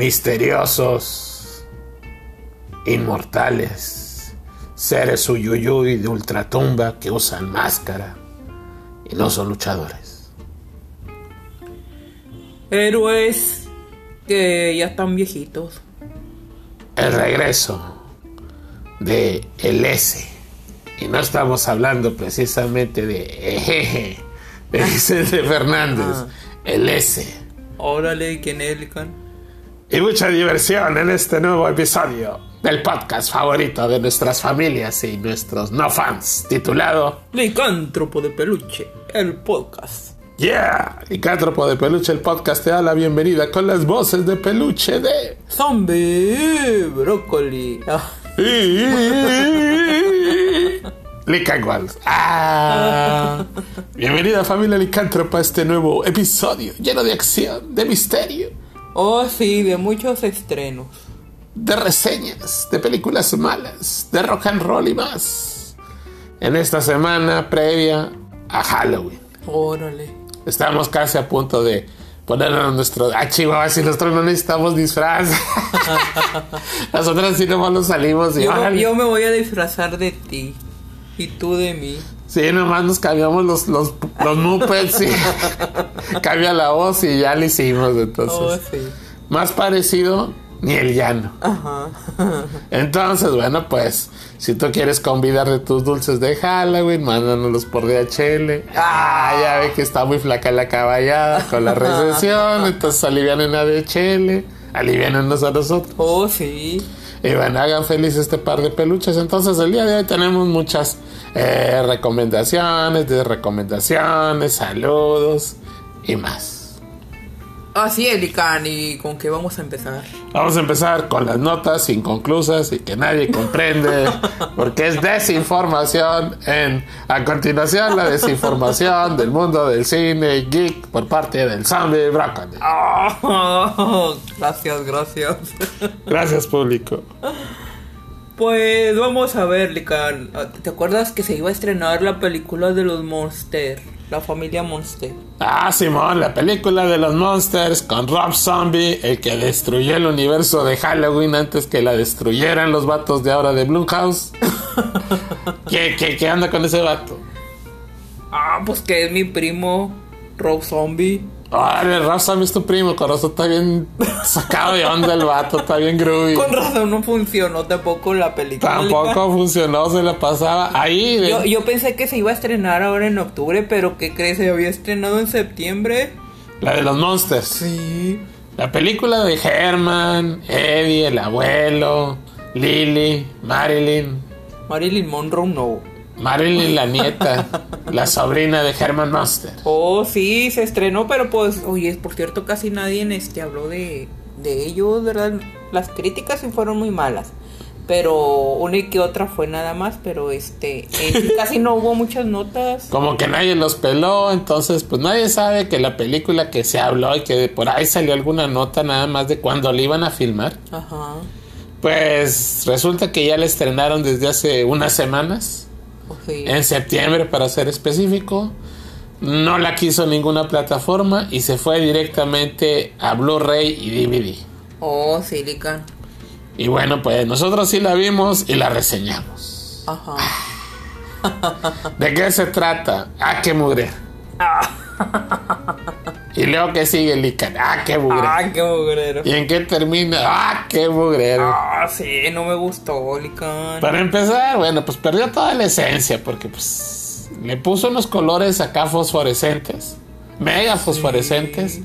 misteriosos, inmortales, seres uyuyuy de ultratumba que usan máscara y no son luchadores. Héroes que ya están viejitos. El regreso de el S. Y no estamos hablando precisamente de ejeje, de Vicente Fernández, Ah. el S. Órale, ¿quién es Lican? Y mucha diversión en este nuevo episodio del podcast favorito de nuestras familias y nuestros no fans, titulado Licántropo de peluche, el podcast. Yeah, Licántropo de Peluche, el podcast te da la bienvenida con las voces de peluche de... Zombie, brócoli. Ah, Licanguals. Ah. Bienvenida familia Licántropa a este nuevo episodio lleno de acción, de misterio, Oh, sí, de muchos estrenos. de reseñas, de películas malas, de rock and roll y más. En esta semana previa a Halloween. Órale. Estamos casi a punto de ponernos nuestro... Ah, chihuahua, si nosotros no necesitamos disfraz. Nosotros sí nomás nos salimos y... Yo, yo me voy a disfrazar de ti. Y tú de mí. Sí, nomás nos cambiamos los, los, los mopeds y cambia la voz y ya lo hicimos. Entonces, Oh, sí. más parecido, ni el llano. Ajá. Entonces, bueno, pues, si tú quieres convidar de tus dulces de Halloween, mándanoslos por DHL. Ah, ya ve que está muy flaca la caballada con la recesión, entonces alivianen a DHL, alivianenos a nosotros. Oh, sí. Y bueno, hagan feliz este par de peluches. Entonces, el día de hoy tenemos muchas eh, recomendaciones, de recomendaciones, saludos y más. Así es, Lican. ¿Y con qué vamos a empezar? Vamos a empezar con las notas inconclusas y que nadie comprende, porque es desinformación. En, a continuación, la desinformación del mundo del cine geek por parte del zombie Broccoli. Ah, gracias, gracias. Gracias, público. Pues vamos a ver, Lican. ¿Te acuerdas que se iba a estrenar la película de los Monster? La familia Monster. Ah, Simón, la película de los monsters con Rob Zombie, el que destruyó el universo de Halloween antes que la destruyeran los vatos de ahora de Blumhouse. ¿Qué, qué, qué anda con ese vato? Ah, pues que es mi primo Rob Zombie. Órale, Rob Zombie es tu primo, corazón está bien sacado de onda el vato, está bien groovy. Con razón no funcionó tampoco la película. Tampoco funcionó, se la pasaba ahí. de- Yo, yo pensé que se iba a estrenar ahora en octubre, pero ¿qué crees? Se había estrenado en septiembre. La de los monsters. Sí. La película de Herman, Eddie, el abuelo, Lily, Marilyn. Marilyn Monroe no. Marilyn, la nieta, la sobrina de Herman Monster. Oh, sí, se estrenó, pero pues, oye, por cierto, casi nadie en este habló de, de ellos, ¿verdad? Las críticas sí fueron muy malas. Pero una y que otra fue nada más, pero este, eh, casi no hubo muchas notas. Como que nadie los peló, entonces pues nadie sabe que la película que se habló y que por ahí salió alguna nota nada más de cuando la iban a filmar. Ajá. Pues resulta que ya la estrenaron desde hace unas semanas, sí. en septiembre para ser específico. No la quiso ninguna plataforma y se fue directamente a Blu-ray y DVD. Oh, Silicon. Y bueno, pues nosotros sí la vimos y la reseñamos. Ajá. ¿De qué se trata? Ah, qué mugre. y luego que sigue el Ican. Ah, qué mugre. Ah, qué mugrero. ¿Y en qué termina? Ah, qué mugrero. Ah, sí, no me gustó, Lican. Para empezar, bueno, pues perdió toda la esencia porque pues le puso unos colores acá fosforescentes, mega fosforescentes,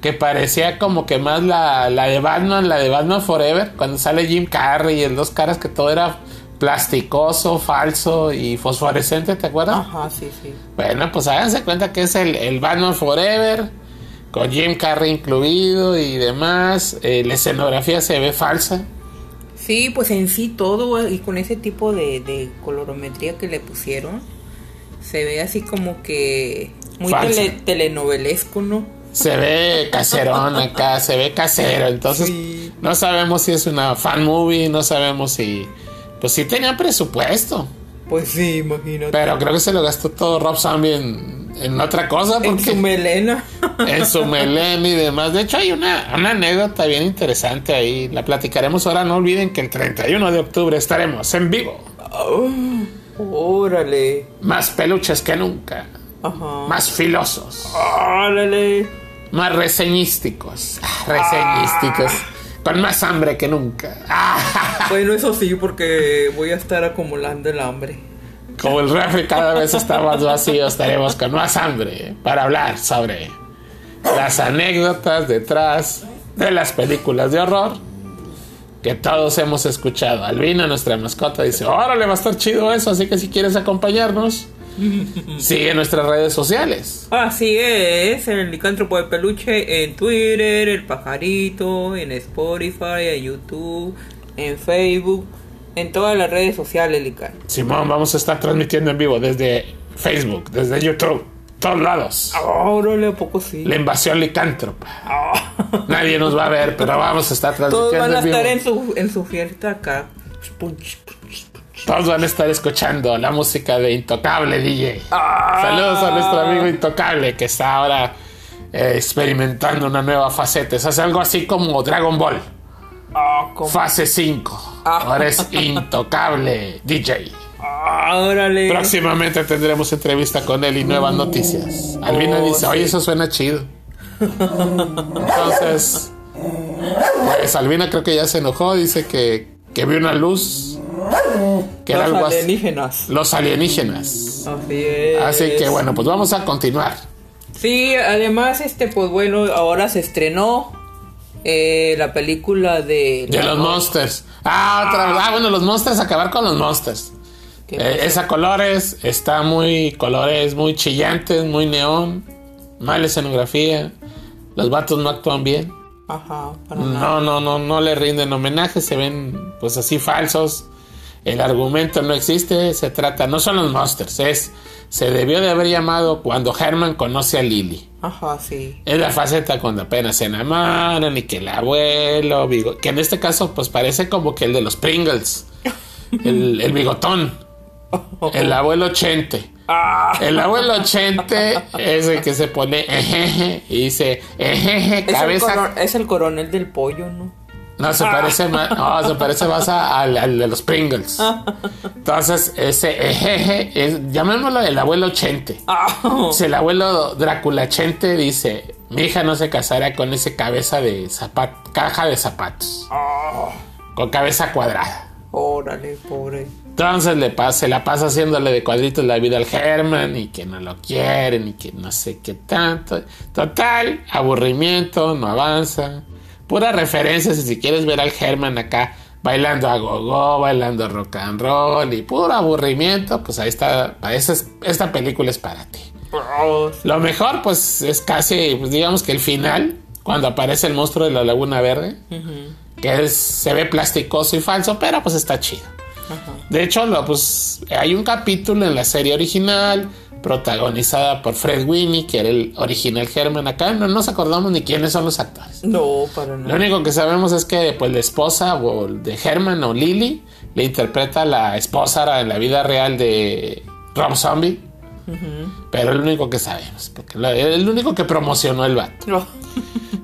que parecía como que más la, la de Batman, la de Batman Forever, cuando sale Jim Carrey y el dos caras que todo era plasticoso, falso y fosforescente, ¿te acuerdas? Ajá, sí, sí. Bueno, pues háganse cuenta que es el, el Batman Forever, con Jim Carrey incluido y demás. Eh, la escenografía se ve falsa. Sí, pues en sí todo y con ese tipo de, de colorometría que le pusieron, se ve así como que muy tele- telenovelesco, ¿no? Se ve caserón acá, se ve casero. Entonces, Sí. no sabemos si es una fan movie, no sabemos si. Pues sí tenía presupuesto. Pues sí, imagínate. Pero creo que se lo gastó todo Rob Zombie en, en otra cosa. en su melena. en su melén y demás. De hecho, hay una, una anécdota bien interesante ahí. La platicaremos ahora. No olviden que el 31 de octubre estaremos en vivo. Órale. Más peluches que nunca. Ajá. Más filosos. Órale. Más reseñísticos. Ah, Reseñísticos. Con más hambre que nunca. Ah, Bueno, eso sí, porque voy a estar acumulando el hambre. Como el refri cada vez está más vacío, estaremos con más hambre para hablar sobre las anécdotas detrás de las películas de horror que todos hemos escuchado. Albina, nuestra mascota, dice, órale, va a estar chido eso, así que si quieres acompañarnos, sigue nuestras redes sociales. Así es, el licántropo de peluche en Twitter, el pajarito, en Spotify, en YouTube, en Facebook, en todas las redes sociales, Lican. Simón, vamos a estar transmitiendo en vivo desde Facebook, desde YouTube, todos lados. Órale, ¿a poco sí? La invasión licántropa. Nadie nos va a ver, pero vamos a estar Todos transmitiendo van a en vivo. estar en su, en su fiesta acá. Todos van a estar escuchando la música de Intocable DJ. Ah. Saludos a nuestro amigo Intocable que está ahora eh, experimentando una nueva faceta. Es hace algo así como Dragon Ball. Ah, ¿cómo? Fase 5. Ah. Ahora es Intocable DJ. Ah, órale. Próximamente tendremos entrevista con él y nuevas noticias. Albina Oh, dice, oye, eso suena chido. Entonces, pues Albina creo que ya se enojó, dice que, que vio una luz, que era Los algo así. alienígenas. Los alienígenas. Así es. Así que bueno, pues vamos a continuar. Sí, además, este, pues bueno, ahora se estrenó eh, la película de... De los monsters. Ah, otra vez. Ah, bueno, los monsters, acabar con los monsters. ¿Qué Eh, pasó? es a colores, está muy colores, muy chillantes, muy neón, mala escenografía. Los vatos no actúan bien. Ajá, para nada. No, no, no, no le rinden homenaje, se ven pues así falsos. El argumento no existe, se trata, no son los monsters, es, se debió de haber llamado cuando Herman conoce a Lily. Ajá, sí. Es la faceta cuando apenas se enamoran y que el abuelo, que en este caso pues parece como que el de los Pringles, el, el bigotón, el abuelo Chente. Ah, El abuelo Chente es el que se pone ejeje y dice ejeje, cabeza. es el coronel del pollo, ¿no? No, se parece más, no, se parece más a- al, de los Pringles. Entonces, ese ejeje es, llamémoslo el abuelo Chente. Ah, Si el abuelo Drácula Chente dice, mi hija no se casará con ese cabeza de zapato, caja de zapatos, ah, con cabeza cuadrada. órale, pobre. Entonces le pasa, se la pasa haciéndole de cuadritos la vida al Herman y que no lo quieren y que no sé qué tanto. Total, aburrimiento, no avanza. Pura referencia si quieres ver al Herman acá bailando a gogo, bailando rock and roll y puro aburrimiento, pues ahí está, esta película es para ti. Lo mejor, pues, es casi, pues, digamos que el final, cuando aparece el monstruo de la Laguna Verde, que es- se ve plasticoso y falso, pero pues está chido. De hecho, lo, pues, hay un capítulo en la serie original, protagonizada por Fred Winnie, que era el original Herman. Acá no nos acordamos ni quiénes son los actores. No, para Lo nada. único que sabemos es que pues, la esposa o de Herman o Lily le interpreta a la esposa en la vida real de Rob Zombie. Pero es lo único que sabemos, porque lo- es el único que promocionó el vato. No.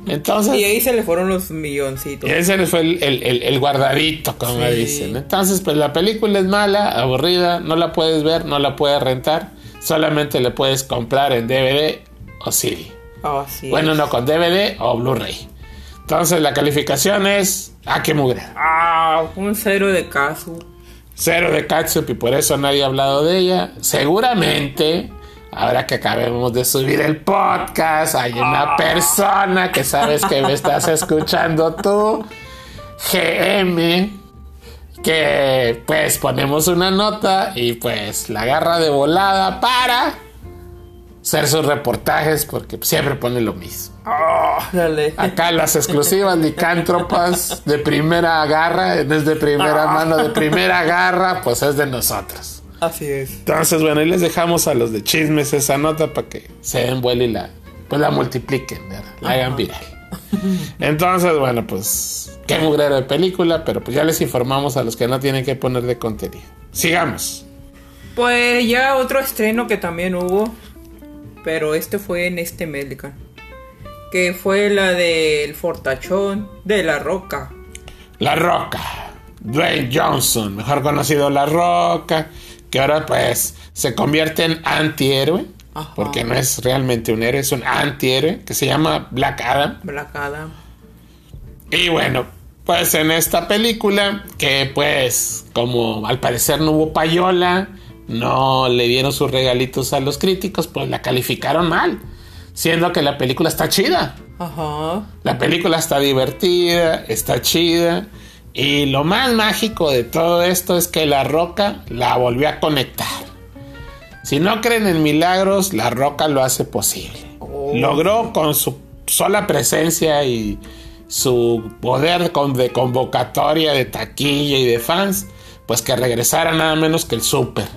Entonces, Y ahí se le fueron los milloncitos. ese fue el, el- el- el guardadito, como Sí. dicen. Entonces, pues la película es mala, aburrida, no la puedes ver, no la puedes rentar, solamente la puedes comprar en DVD o CD. Ah, sí. Bueno, no, con DVD o Blu-ray. Entonces, la calificación es. ¡Ah, qué mugre! Ah, un cero de caso. Cero de catsup y por eso nadie ha hablado de ella. Seguramente, ahora que acabemos de subir el podcast, hay una persona que sabes que me estás escuchando tú, GM, que pues ponemos una nota y pues la agarra de volada para hacer sus reportajes porque siempre pone lo mismo. Ah, dale. Acá las exclusivas licántropas de primera garra, desde primera mano, de primera garra, pues es de nosotros. Así es. Entonces, bueno, ahí les dejamos a los de chismes esa nota para que se den vuelo y la, pues la multipliquen, ¿verdad? la hagan viral. Entonces, bueno, pues qué mugrero de película, pero pues ya les informamos a los que no tienen que poner de contenido. Sigamos. Pues ya otro estreno que también hubo. Pero este fue en este Medical. Que fue la del fortachón de la roca. La Roca. Dwayne Johnson, mejor conocido La Roca, que ahora pues se convierte en antihéroe. Ajá. Porque no es realmente un héroe, es un antihéroe que se llama Black Adam. Black Adam. Y bueno, pues en esta película, que pues como al parecer no hubo payola, no le dieron sus regalitos a los críticos, pues la calificaron mal. Siendo que la película está chida. Ajá. La película está divertida, está chida. Y lo más mágico de todo esto es que La Roca la volvió a conectar. Si no creen en milagros, La Roca lo hace posible. Oh. Logró con su sola presencia y su poder de convocatoria, de taquilla y de fans, pues que regresara nada menos que el Super.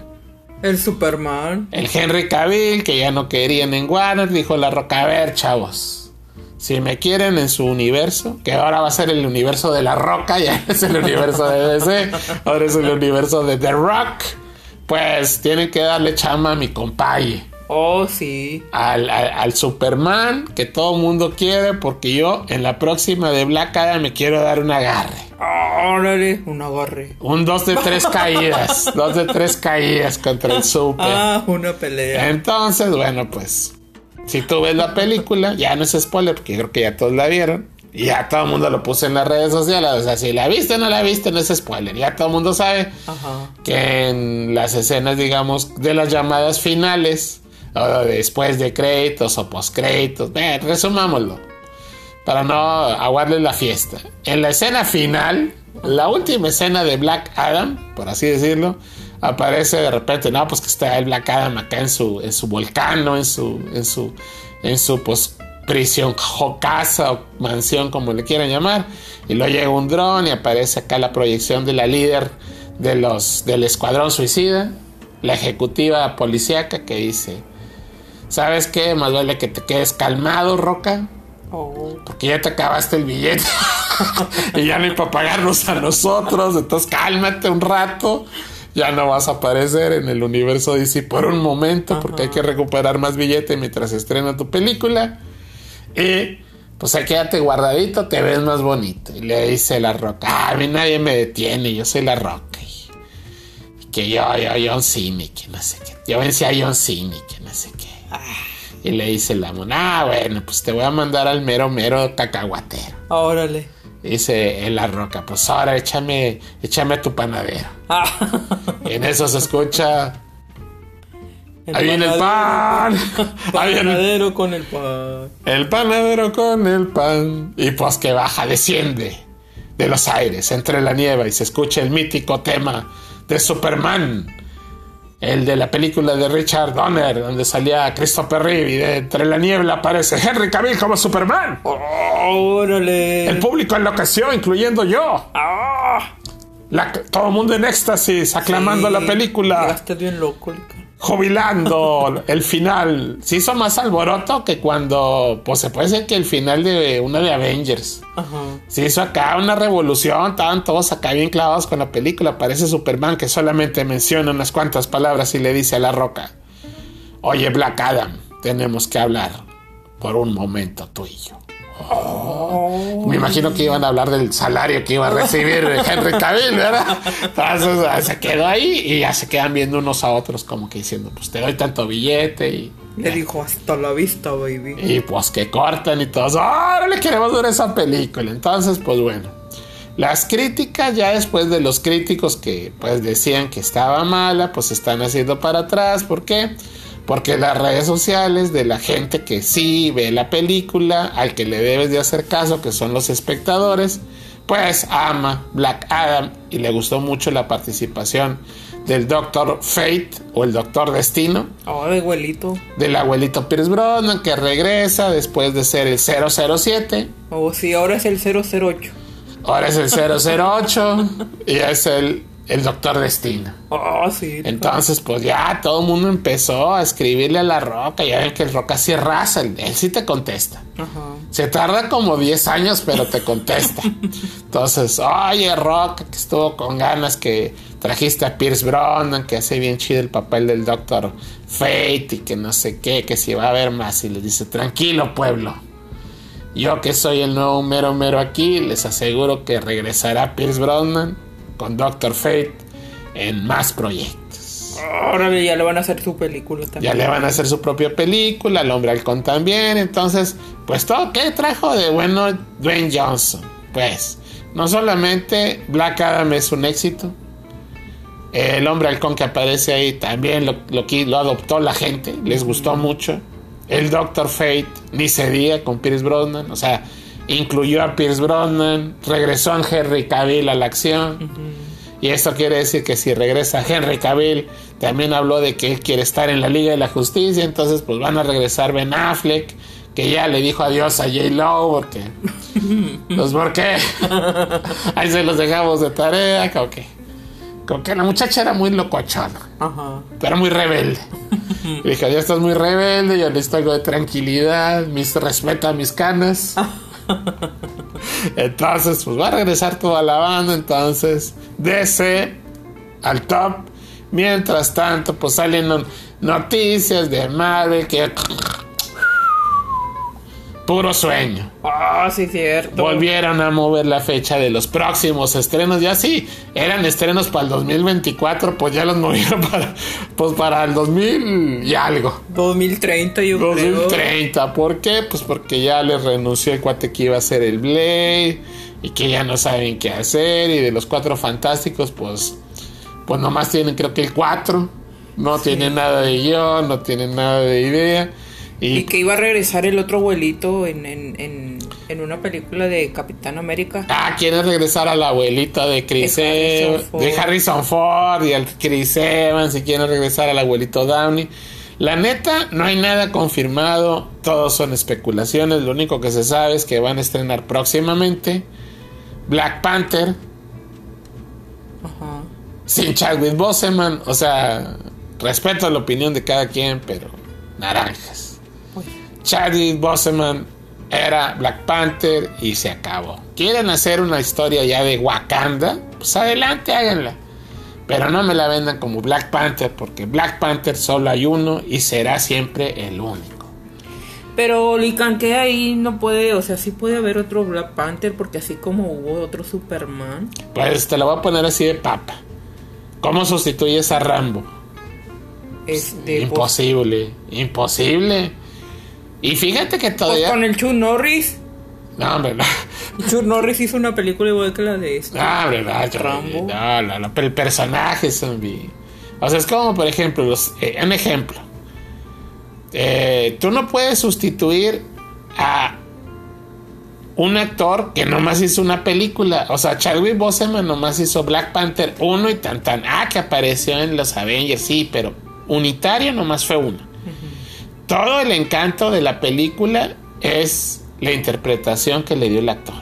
El Superman. El Henry Cavill, que ya no querían en Warner, dijo La Roca, a ver, chavos, si me quieren en su universo, que ahora va a ser el universo de La Roca, ya es el universo de DC, ahora es el universo de The Rock, pues tienen que darle chama a mi compaye. Oh, sí. Al, al- al Superman que todo mundo quiere, porque yo en la próxima de Black Adam me quiero dar un agarre. Órale, un agarre. Un dos de tres caídas, dos de tres caídas contra el Super. Ah, una pelea. Entonces, bueno, pues si tú ves la película, ya no es spoiler, porque creo que ya todos la vieron. Y ya todo el mundo lo puso en las redes sociales. O sea, si la viste o no la viste, no es spoiler. Ya todo el mundo sabe Ajá. que en las escenas, digamos, de las llamadas finales, o después de créditos o post créditos, resumámoslo. Para no aguarles la fiesta. En la escena final, la última escena de Black Adam, por así decirlo, aparece de repente, no, pues que está el Black Adam acá en su, en su volcán, ¿no? En su, en su, en su, pues, prisión o casa o mansión, como le quieran llamar. Y luego llega un dron y aparece acá la proyección de la líder de los, del escuadrón suicida, la ejecutiva policíaca que dice, ¿sabes qué? Más vale que te quedes calmado, Roca, Oh. porque ya te acabaste el billete y ya no hay para pagarnos a nosotros, entonces cálmate un rato. Ya no vas a aparecer en el universo DC por un momento porque hay que recuperar más billete mientras estrena tu película. Y pues ahí quédate guardadito, te ves más bonito. Y le dice la roca, "Ah, a mí nadie me detiene, yo soy la roca. Y, que yo, yo, John y que no sé qué. Yo vencí a John y que no sé qué. Y le dice la mona, ah, bueno, pues te voy a mandar al mero, mero cacahuatero. Órale. Dice la roca, pues ahora échame, échame a tu panadero. Ah. Y en eso se escucha, ahí viene el pan, ahí viene el Panadero con el pan. El panadero con el pan. Y pues que baja, desciende de los aires, entre la nieve y se escucha el mítico tema de Superman. El de la película de Richard Donner, donde salía Christopher Reeve y de entre la niebla aparece Henry Cavill como Superman. Órale. El público enloqueció, incluyendo yo. Ah. La- todo el mundo en éxtasis, aclamando Sí. la película. Llegaste bien loco. Jubilando el final. Se hizo más alboroto que cuando, pues se puede decir que el final de una de Avengers. Ajá. Se hizo acá una revolución, estaban todos acá bien clavados con la película. Parece Superman que solamente menciona unas cuantas palabras y le dice a la roca, oye Black Adam, tenemos que hablar por un momento tú y yo. Me imagino que iban a hablar del salario que iba a recibir Henry Cavill, ¿verdad? Entonces ah, se quedó ahí y ya se quedan viendo unos a otros como que diciendo, pues te doy tanto billete y... Le dijo hasta la vista, baby. Y pues que cortan y todos, ahora le queremos ver esa película. Entonces, pues bueno. Las críticas, ya después de los críticos que pues decían que estaba mala, pues están haciendo para atrás. ¿Por qué? Porque las redes sociales de la gente que sí ve la película, al que le debes de hacer caso, que son los espectadores, pues ama Black Adam y le gustó mucho la participación del Doctor Fate o el Doctor Destino Oh, de abuelito. del abuelito Pierce Brosnan que regresa después de ser el 007. Oh, sí, ahora es el 008. Ahora es el 008 y es el, el Doctor Destino. Oh, sí. Entonces, pues ya todo el mundo empezó a escribirle a la Roca. Ya ven que el Roca sí raza, él, él sí te contesta. Ajá. Se tarda como 10 años, pero te contesta. Entonces, oye, Roca, que estuvo con ganas, que trajiste a Pierce Brosnan, que hace bien chido el papel del Doctor Fate y que no sé qué, que si va a haber más. Y le dice, tranquilo, pueblo. Yo que soy el nuevo mero mero aquí, les aseguro que regresará Pierce Brosnan con Doctor Fate en más proyectos. Ahora ya le van a hacer su película también. Ya le van a hacer su propia película, el hombre halcón también. Entonces, pues todo, ¿qué trajo de bueno Dwayne Johnson? Pues, no solamente Black Adam es un éxito, el hombre halcón que aparece ahí también lo, lo, lo adoptó la gente, les gustó mucho. El Doctor Fate, ni se diga con Pierce Brosnan, o sea, incluyó a Pierce Brosnan, regresó a Henry Cavill a la acción. Y esto quiere decir que si regresa Henry Cavill, también habló de que él quiere estar en la Liga de la Justicia, entonces pues van a regresar Ben Affleck, que ya le dijo adiós a J. Lo, porque... pues porque... Ahí se los dejamos de tarea, como que... Como que la muchacha era muy locochona. Ajá. Pero muy rebelde. y dije, ya estás muy rebelde, yo necesito algo de tranquilidad, mis, respeta mis canas. entonces, pues va a regresar toda la banda. Entonces, DC al top. Mientras tanto, pues salen noticias de Marvel que. Puro sueño. Ah, sí, cierto. Volvieron a mover la fecha de los próximos estrenos. Ya sí, eran estrenos para el 2024, pues ya los movieron para, pues para el 2000 y algo. 2030, yo 2030. ¿Por qué? Pues porque ya les renunció el cuate que iba a ser el Blade y que ya no saben qué hacer. Y de los cuatro fantásticos, pues, pues nomás tienen creo que el 4. No sí. tienen nada de guion, no tienen nada de idea. Y, y, que iba a regresar el otro abuelito en, en, en, en, una película de Capitán América. Ah, quiere regresar a la abuelita de Chris Harrison, de Harrison Ford y al Chris Evans y quiere regresar al abuelito Downey. La neta, no hay nada confirmado, todos son especulaciones, lo único que se sabe es que van a estrenar próximamente Black Panther. Ajá. Sin Chadwick Boseman, o sea, respeto la opinión de cada quien, pero naranjas. Chadwick Boseman era Black Panther y se acabó. ¿Quieren hacer una historia ya de Wakanda? Pues adelante, háganla. Pero no me la vendan como Black Panther, porque Black Panther solo hay uno y será siempre el único. Pero Licante ahí no puede, o sea, sí puede haber otro Black Panther, porque así como hubo otro Superman. Pues te lo voy a poner así de papa. ¿Cómo sustituyes a Rambo? Este, imposible, imposible. Y fíjate que todavía. Pues con el Chuck Norris. No, hombre, no. Chuck Norris hizo una película igual que la de este. No, hombre, no, Rambo. No, no, no, pero el personaje zombie. O sea, es como, por ejemplo, los, eh, un ejemplo. Eh, tú no puedes sustituir a un actor que nomás hizo una película. O sea, Chadwick Boseman nomás hizo Black Panther 1 y tan tan. Ah, que apareció en los Avengers, sí, pero unitario nomás fue uno todo el encanto de la película es la interpretación que le dio el actor.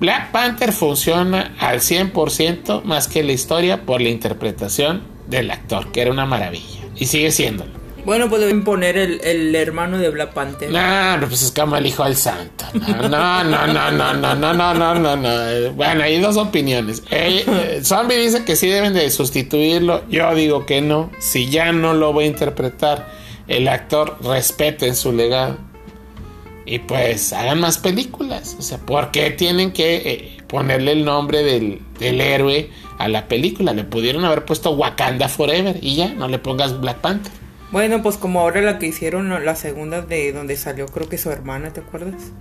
Black Panther funciona al 100% más que la historia por la interpretación del actor, que era una maravilla. Y sigue siéndolo. Bueno, pues deben poner el, el hermano de Black Panther. No, pues es como el hijo del santo. No, no, no, no, no, no, no, no, no, no, no. Bueno, hay dos opiniones. Eh, eh, Zombie dice que sí deben de sustituirlo. Yo digo que no. Si ya no lo voy a interpretar el actor respete en su legado. Y pues hagan más películas. O sea, ¿por qué tienen que eh, ponerle el nombre del, del, héroe a la película? Le pudieron haber puesto Wakanda Forever y ya, no le pongas Black Panther. Bueno, pues como ahora la que hicieron, la segunda de donde salió creo que su hermana, ¿te acuerdas?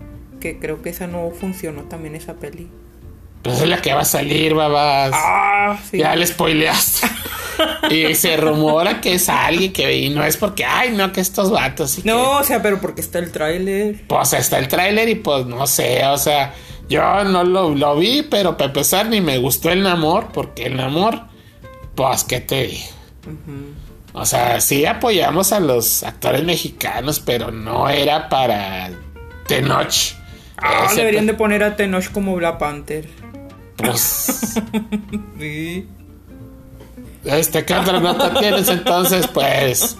Que creo que esa no funcionó también esa peli. Pues es la que va a salir, babas. Ah, sí. Ya le spoileaste. y se rumora que es alguien que y no es porque, ay, no, que estos vatos. no, que... o sea, pero porque está el tráiler. Pues está el tráiler y pues no sé, o sea, yo no lo, lo vi, pero para empezar ni me gustó el Namor, porque el Namor, pues, ¿qué te digo? Uh -huh. O sea, sí apoyamos a los actores mexicanos, pero no era para Tenoch. Ah, deberían de poner a Tenoch como Black Panther. Pues. sí. Este, ¿qué otra nota tienes entonces? Pues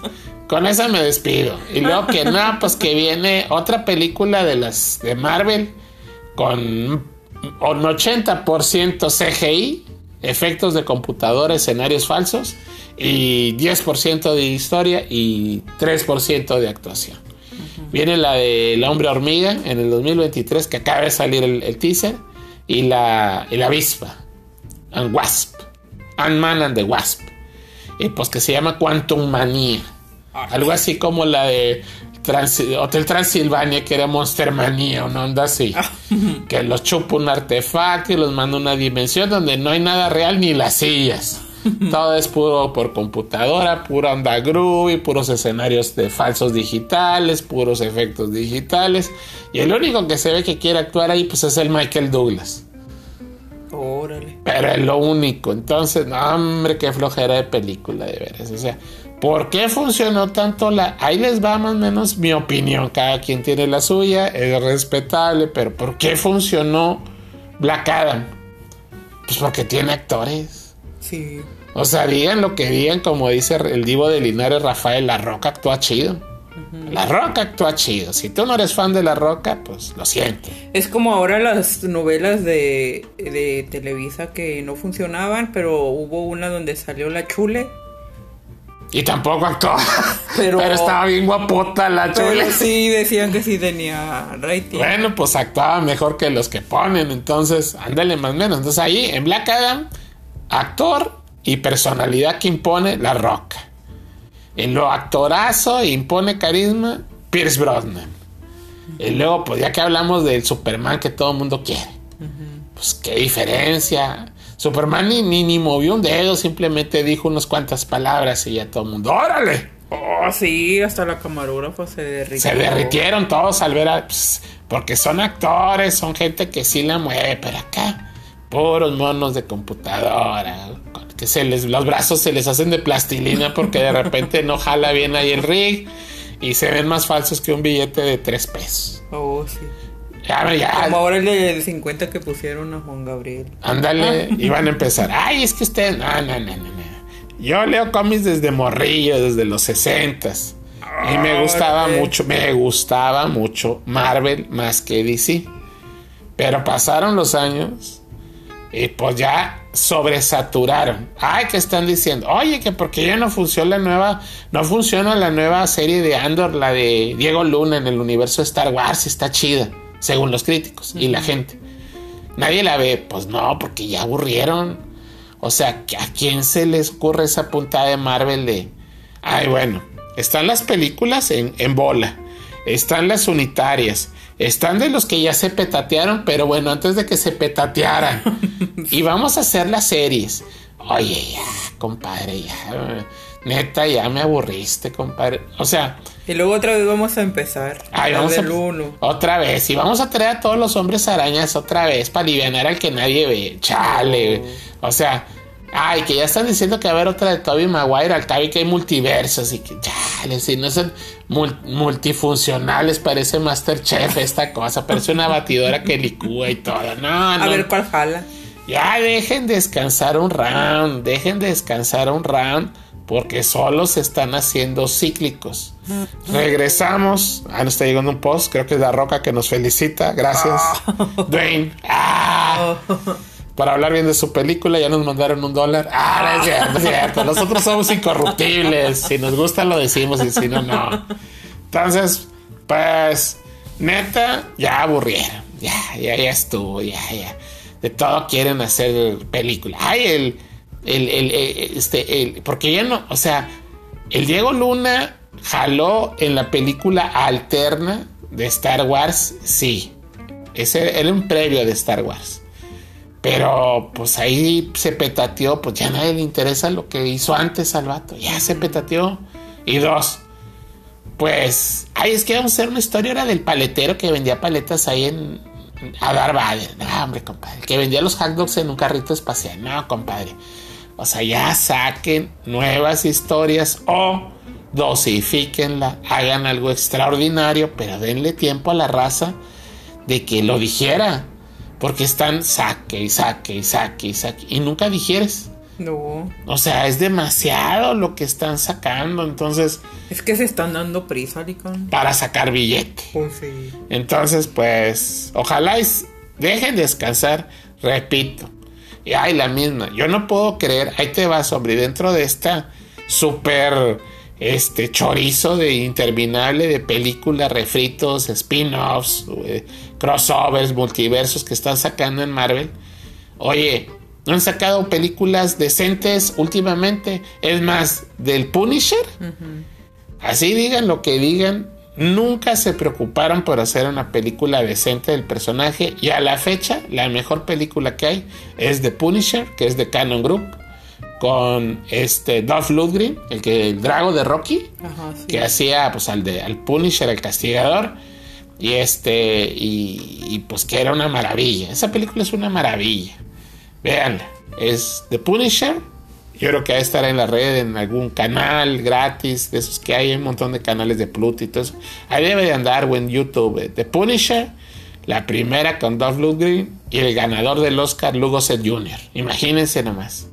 con esa me despido. Y luego que no, pues que viene otra película de las de Marvel con un 80% CGI, efectos de computadora, escenarios falsos y 10% de historia y 3% de actuación. Viene la de El Hombre Hormiga en el 2023, que acaba de salir el, el teaser. Y la, la avispa. And Wasp. Ant-Man and the Wasp. Y pues que se llama Quantum Manía. Algo así como la de Trans- Hotel Transilvania, que era Monster Manía, una onda así. que los chupa un artefacto y los manda a una dimensión donde no hay nada real ni las sillas. Todo es puro por computadora, pura onda groovy, puros escenarios de falsos digitales, puros efectos digitales. Y el único que se ve que quiere actuar ahí, pues es el Michael Douglas. Órale. Pero es lo único. Entonces, no, hombre, qué flojera de película, de veras. O sea, ¿por qué funcionó tanto la.? Ahí les va más o menos mi opinión. Cada quien tiene la suya, es respetable, pero ¿por qué funcionó Black Adam? Pues porque tiene actores. Sí. O sea, digan lo que digan, como dice el divo de Linares, Rafael, La Roca actúa chido. La Roca actúa chido. Si tú no eres fan de La Roca, pues lo siento. Es como ahora las novelas de, de Televisa que no funcionaban, pero hubo una donde salió la chule. Y tampoco actuó. Pero- Pero, estaba bien guapota la chula. Pero sí decían que sí tenía rating. Bueno, pues actuaba mejor que los que ponen, entonces, ándale más o menos. Entonces ahí, en Black Adam, actor y personalidad que impone La Roca. En lo actorazo impone carisma, Pierce Brosnan. Y luego, pues ya que hablamos del Superman que todo el mundo quiere. Pues qué diferencia. Superman ni, ni, ni movió un dedo, simplemente dijo unas cuantas palabras y ya todo el mundo, ¡órale! Oh, sí, hasta la camarógrafa se derritió. Se derritieron todos al ver a. pues, porque son actores, son gente que sí la mueve, pero acá, puros monos de computadora. Que se les, los brazos se les hacen de plastilina porque de repente no jala bien ahí el rig y se ven más falsos que un billete de tres pesos. Oh, sí. Ya, ya, Como ahora el de 50 que pusieron a Juan Gabriel. ándale, y van a empezar. Ay, es que ustedes. No, no, no, no, no. Yo leo cómics desde morrillo, desde los sesentas. Y me gustaba Órale. mucho, me gustaba mucho Marvel más que DC. Pero pasaron los años y pues ya sobresaturaron. Ay, que están diciendo, oye, que porque ya no funciona la nueva, no funciona la nueva serie de Andor, la de Diego Luna en el universo de Star Wars, está chida, según los críticos y la gente. Nadie la ve, pues no, porque ya aburrieron. O sea, ¿a quién se les ocurre esa puntada de Marvel de... Ay, bueno, están las películas en, en bola, están las unitarias, están de los que ya se petatearon, pero bueno, antes de que se petatearan. y vamos a hacer las series. Oye, ya, compadre, ya. Neta, ya me aburriste, compadre. O sea, Y luego otra vez vamos a empezar. Ay, vamos a, uno. otra vez. Y vamos a traer a todos los hombres arañas otra vez para aliviar al que nadie ve. Chale. O sea, ay, que ya están diciendo que va a haber otra de Toby Maguire. Al cabo que hay multiversos. Y que, chale, si no son mul- multifuncionales, parece Masterchef esta cosa. Parece una batidora que licúa y todo. No, A no. ver cuál jala. Ya dejen descansar un round, dejen descansar un round, porque solo se están haciendo cíclicos. Regresamos. Ah, nos está llegando un post, creo que es La Roca que nos felicita. Gracias. Dwayne. Ah, para hablar bien de su película, ya nos mandaron un dólar. Ah, no es cierto, es cierto. Nosotros somos incorruptibles. Si nos gusta, lo decimos, y si no, no. Entonces, pues, neta, ya aburrieron. Ya, ya, ya estuvo, ya, ya. De todo quieren hacer película. Ay, el, el, el, el- este, el, porque ya no, o sea, el Diego Luna jaló en la película alterna de Star Wars, sí. Ese era un previo de Star Wars. Pero pues ahí se petateó, pues ya nadie le interesa lo que hizo antes al vato. Ya se petateó. Y dos, pues, ay, es que vamos a hacer una historia ahora del paletero que vendía paletas ahí en a Dar. No, hombre, compadre. Que vendía los hot dogs en un carrito espacial. No, compadre. O sea, ya saquen nuevas historias o dosifíquenla, hagan algo extraordinario, pero denle tiempo a la raza de que lo dijera. Porque están saque y saque y saque y saque. Y nunca digieres. No. O sea, es demasiado lo que están sacando. Entonces, Es que se están dando prisa, Licón. para sacar billete. Pues sí. Entonces, pues, ojalá y s- dejen descansar, repito. Y ay, la misma. Yo no puedo creer, ahí te vas, hombre, dentro de esta super este chorizo de interminable de películas, refritos, spin-offs, eh, crossovers, multiversos que están sacando en Marvel. Oye, no han sacado películas decentes últimamente. Es más, del Punisher. Así digan lo que digan. Nunca se preocuparon por hacer una película decente del personaje. Y a la fecha, la mejor película que hay es The Punisher, que es de Canon Group con este Dolph Lundgren, el que el drago de Rocky, que hacía pues al de al Punisher, el castigador, y este y, pues que era una maravilla. Esa película es una maravilla. Veanla, es The Punisher. Yo creo que va a estar en la red, en algún canal gratis, de esos que hay, un montón de canales de Pluto y todo eso. Ahí debe de andar o en YouTube. The Punisher, la primera con Dolph Lundgren y el ganador del Oscar, Lugo Jr. Imagínense nomás.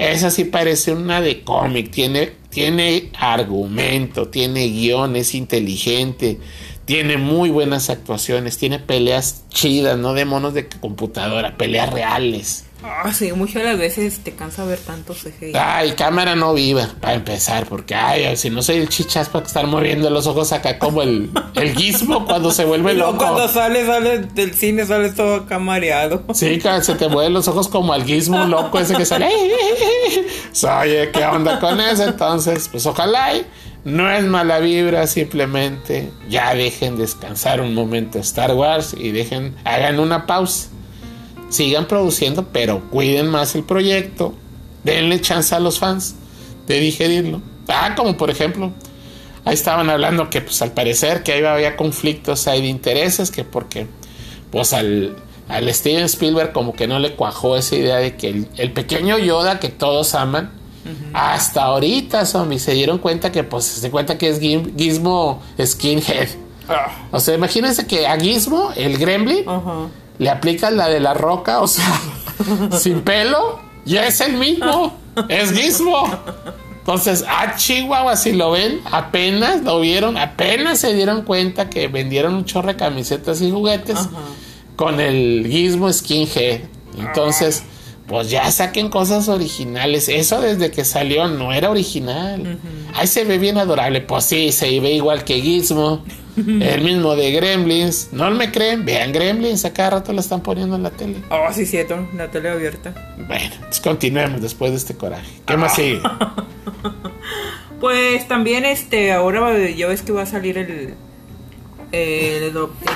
Esa sí parece una de cómic, tiene, tiene argumento, tiene guion, es inteligente, tiene muy buenas actuaciones, tiene peleas chidas, no de monos de computadora, peleas reales. Ah, sí, muchas las veces te cansa ver tanto CGI. Ay, cámara no viva, para empezar, porque, ay, si no soy el chichas para estar moviendo los ojos acá como el, el guismo cuando se vuelve loco. cuando sales, sales del cine, sales todo acá mareado. Sí, se te mueven los ojos como al guismo loco ese que sale. Oye, ¿qué onda con eso? Entonces, pues ojalá no es mala vibra, simplemente ya dejen descansar un momento Star Wars y dejen, hagan una pausa sigan produciendo, pero cuiden más el proyecto, denle chance a los fans de digerirlo. Ah, como por ejemplo, ahí estaban hablando que pues al parecer que ahí había conflictos hay de intereses, que porque pues al, al Steven Spielberg como que no le cuajó esa idea de que el, pequeño Yoda que todos aman, hasta ahorita zombie se dieron cuenta que pues se cuenta que es Gizmo Skinhead. Ah. O sea, imagínense que a Gizmo, el Gremlin, le aplicas la de la roca, o sea, sin pelo, ya es el mismo, es mismo. Entonces, a Chihuahua, si lo ven, apenas lo vieron, apenas se dieron cuenta que vendieron un chorro de camisetas y juguetes con el gizmo skinhead. Entonces, pues ya saquen cosas originales. Eso desde que salió no era original. Ahí se ve bien adorable. Pues sí, se ve igual que Gizmo. El mismo de Gremlins. ¿No me creen? Vean Gremlins. A cada rato la están poniendo en la tele. Oh, sí, cierto. La tele abierta. Bueno, pues continuemos después de este coraje. ¿Qué más sigue? pues también, este, ahora ya ves que va a salir el.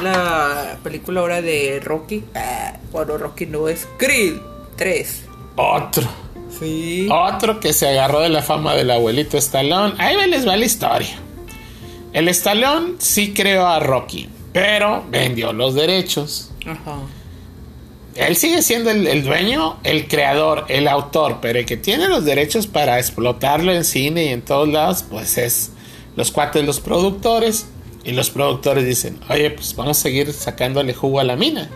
la película ahora de Rocky. Ah, bueno, Rocky no es Creed 3. Otro. Sí. Otro que se agarró de la fama del abuelito Stallone. Ahí les va la historia. El Stallone sí creó a Rocky, pero vendió los derechos. Ajá. Él sigue siendo el, dueño, el creador, el autor, pero el que tiene los derechos para explotarlo en cine y en todos lados, pues es los cuates, los productores. Y los productores dicen, oye, pues vamos a seguir sacándole jugo a la mina.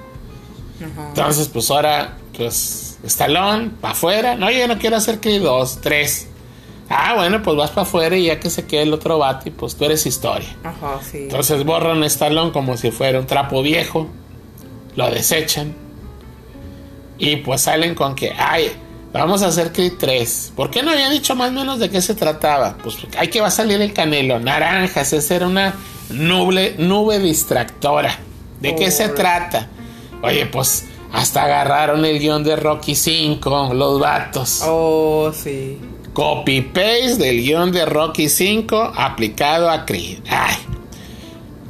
Ajá. Entonces, pues ahora, pues, Stallone, para afuera. No, yo no quiero hacer que dos, tres. Ah, bueno, pues vas para afuera y ya que se quede el otro y pues tú eres historia. Ajá, sí. Entonces borran a Stallone como si fuera un trapo viejo, lo desechan y pues salen con que, ay, vamos a hacer Creed 3. ¿Por qué no habían dicho más o menos de qué se trataba? Pues hay que va a salir el canelo, naranjas, esa era una nube, nube distractora. ¿De qué se trata? Oye, pues hasta agarraron el guion de Rocky 5, los vatos. Oh, sí. Copy-paste del guion de Rocky 5 aplicado a Creed. Ay.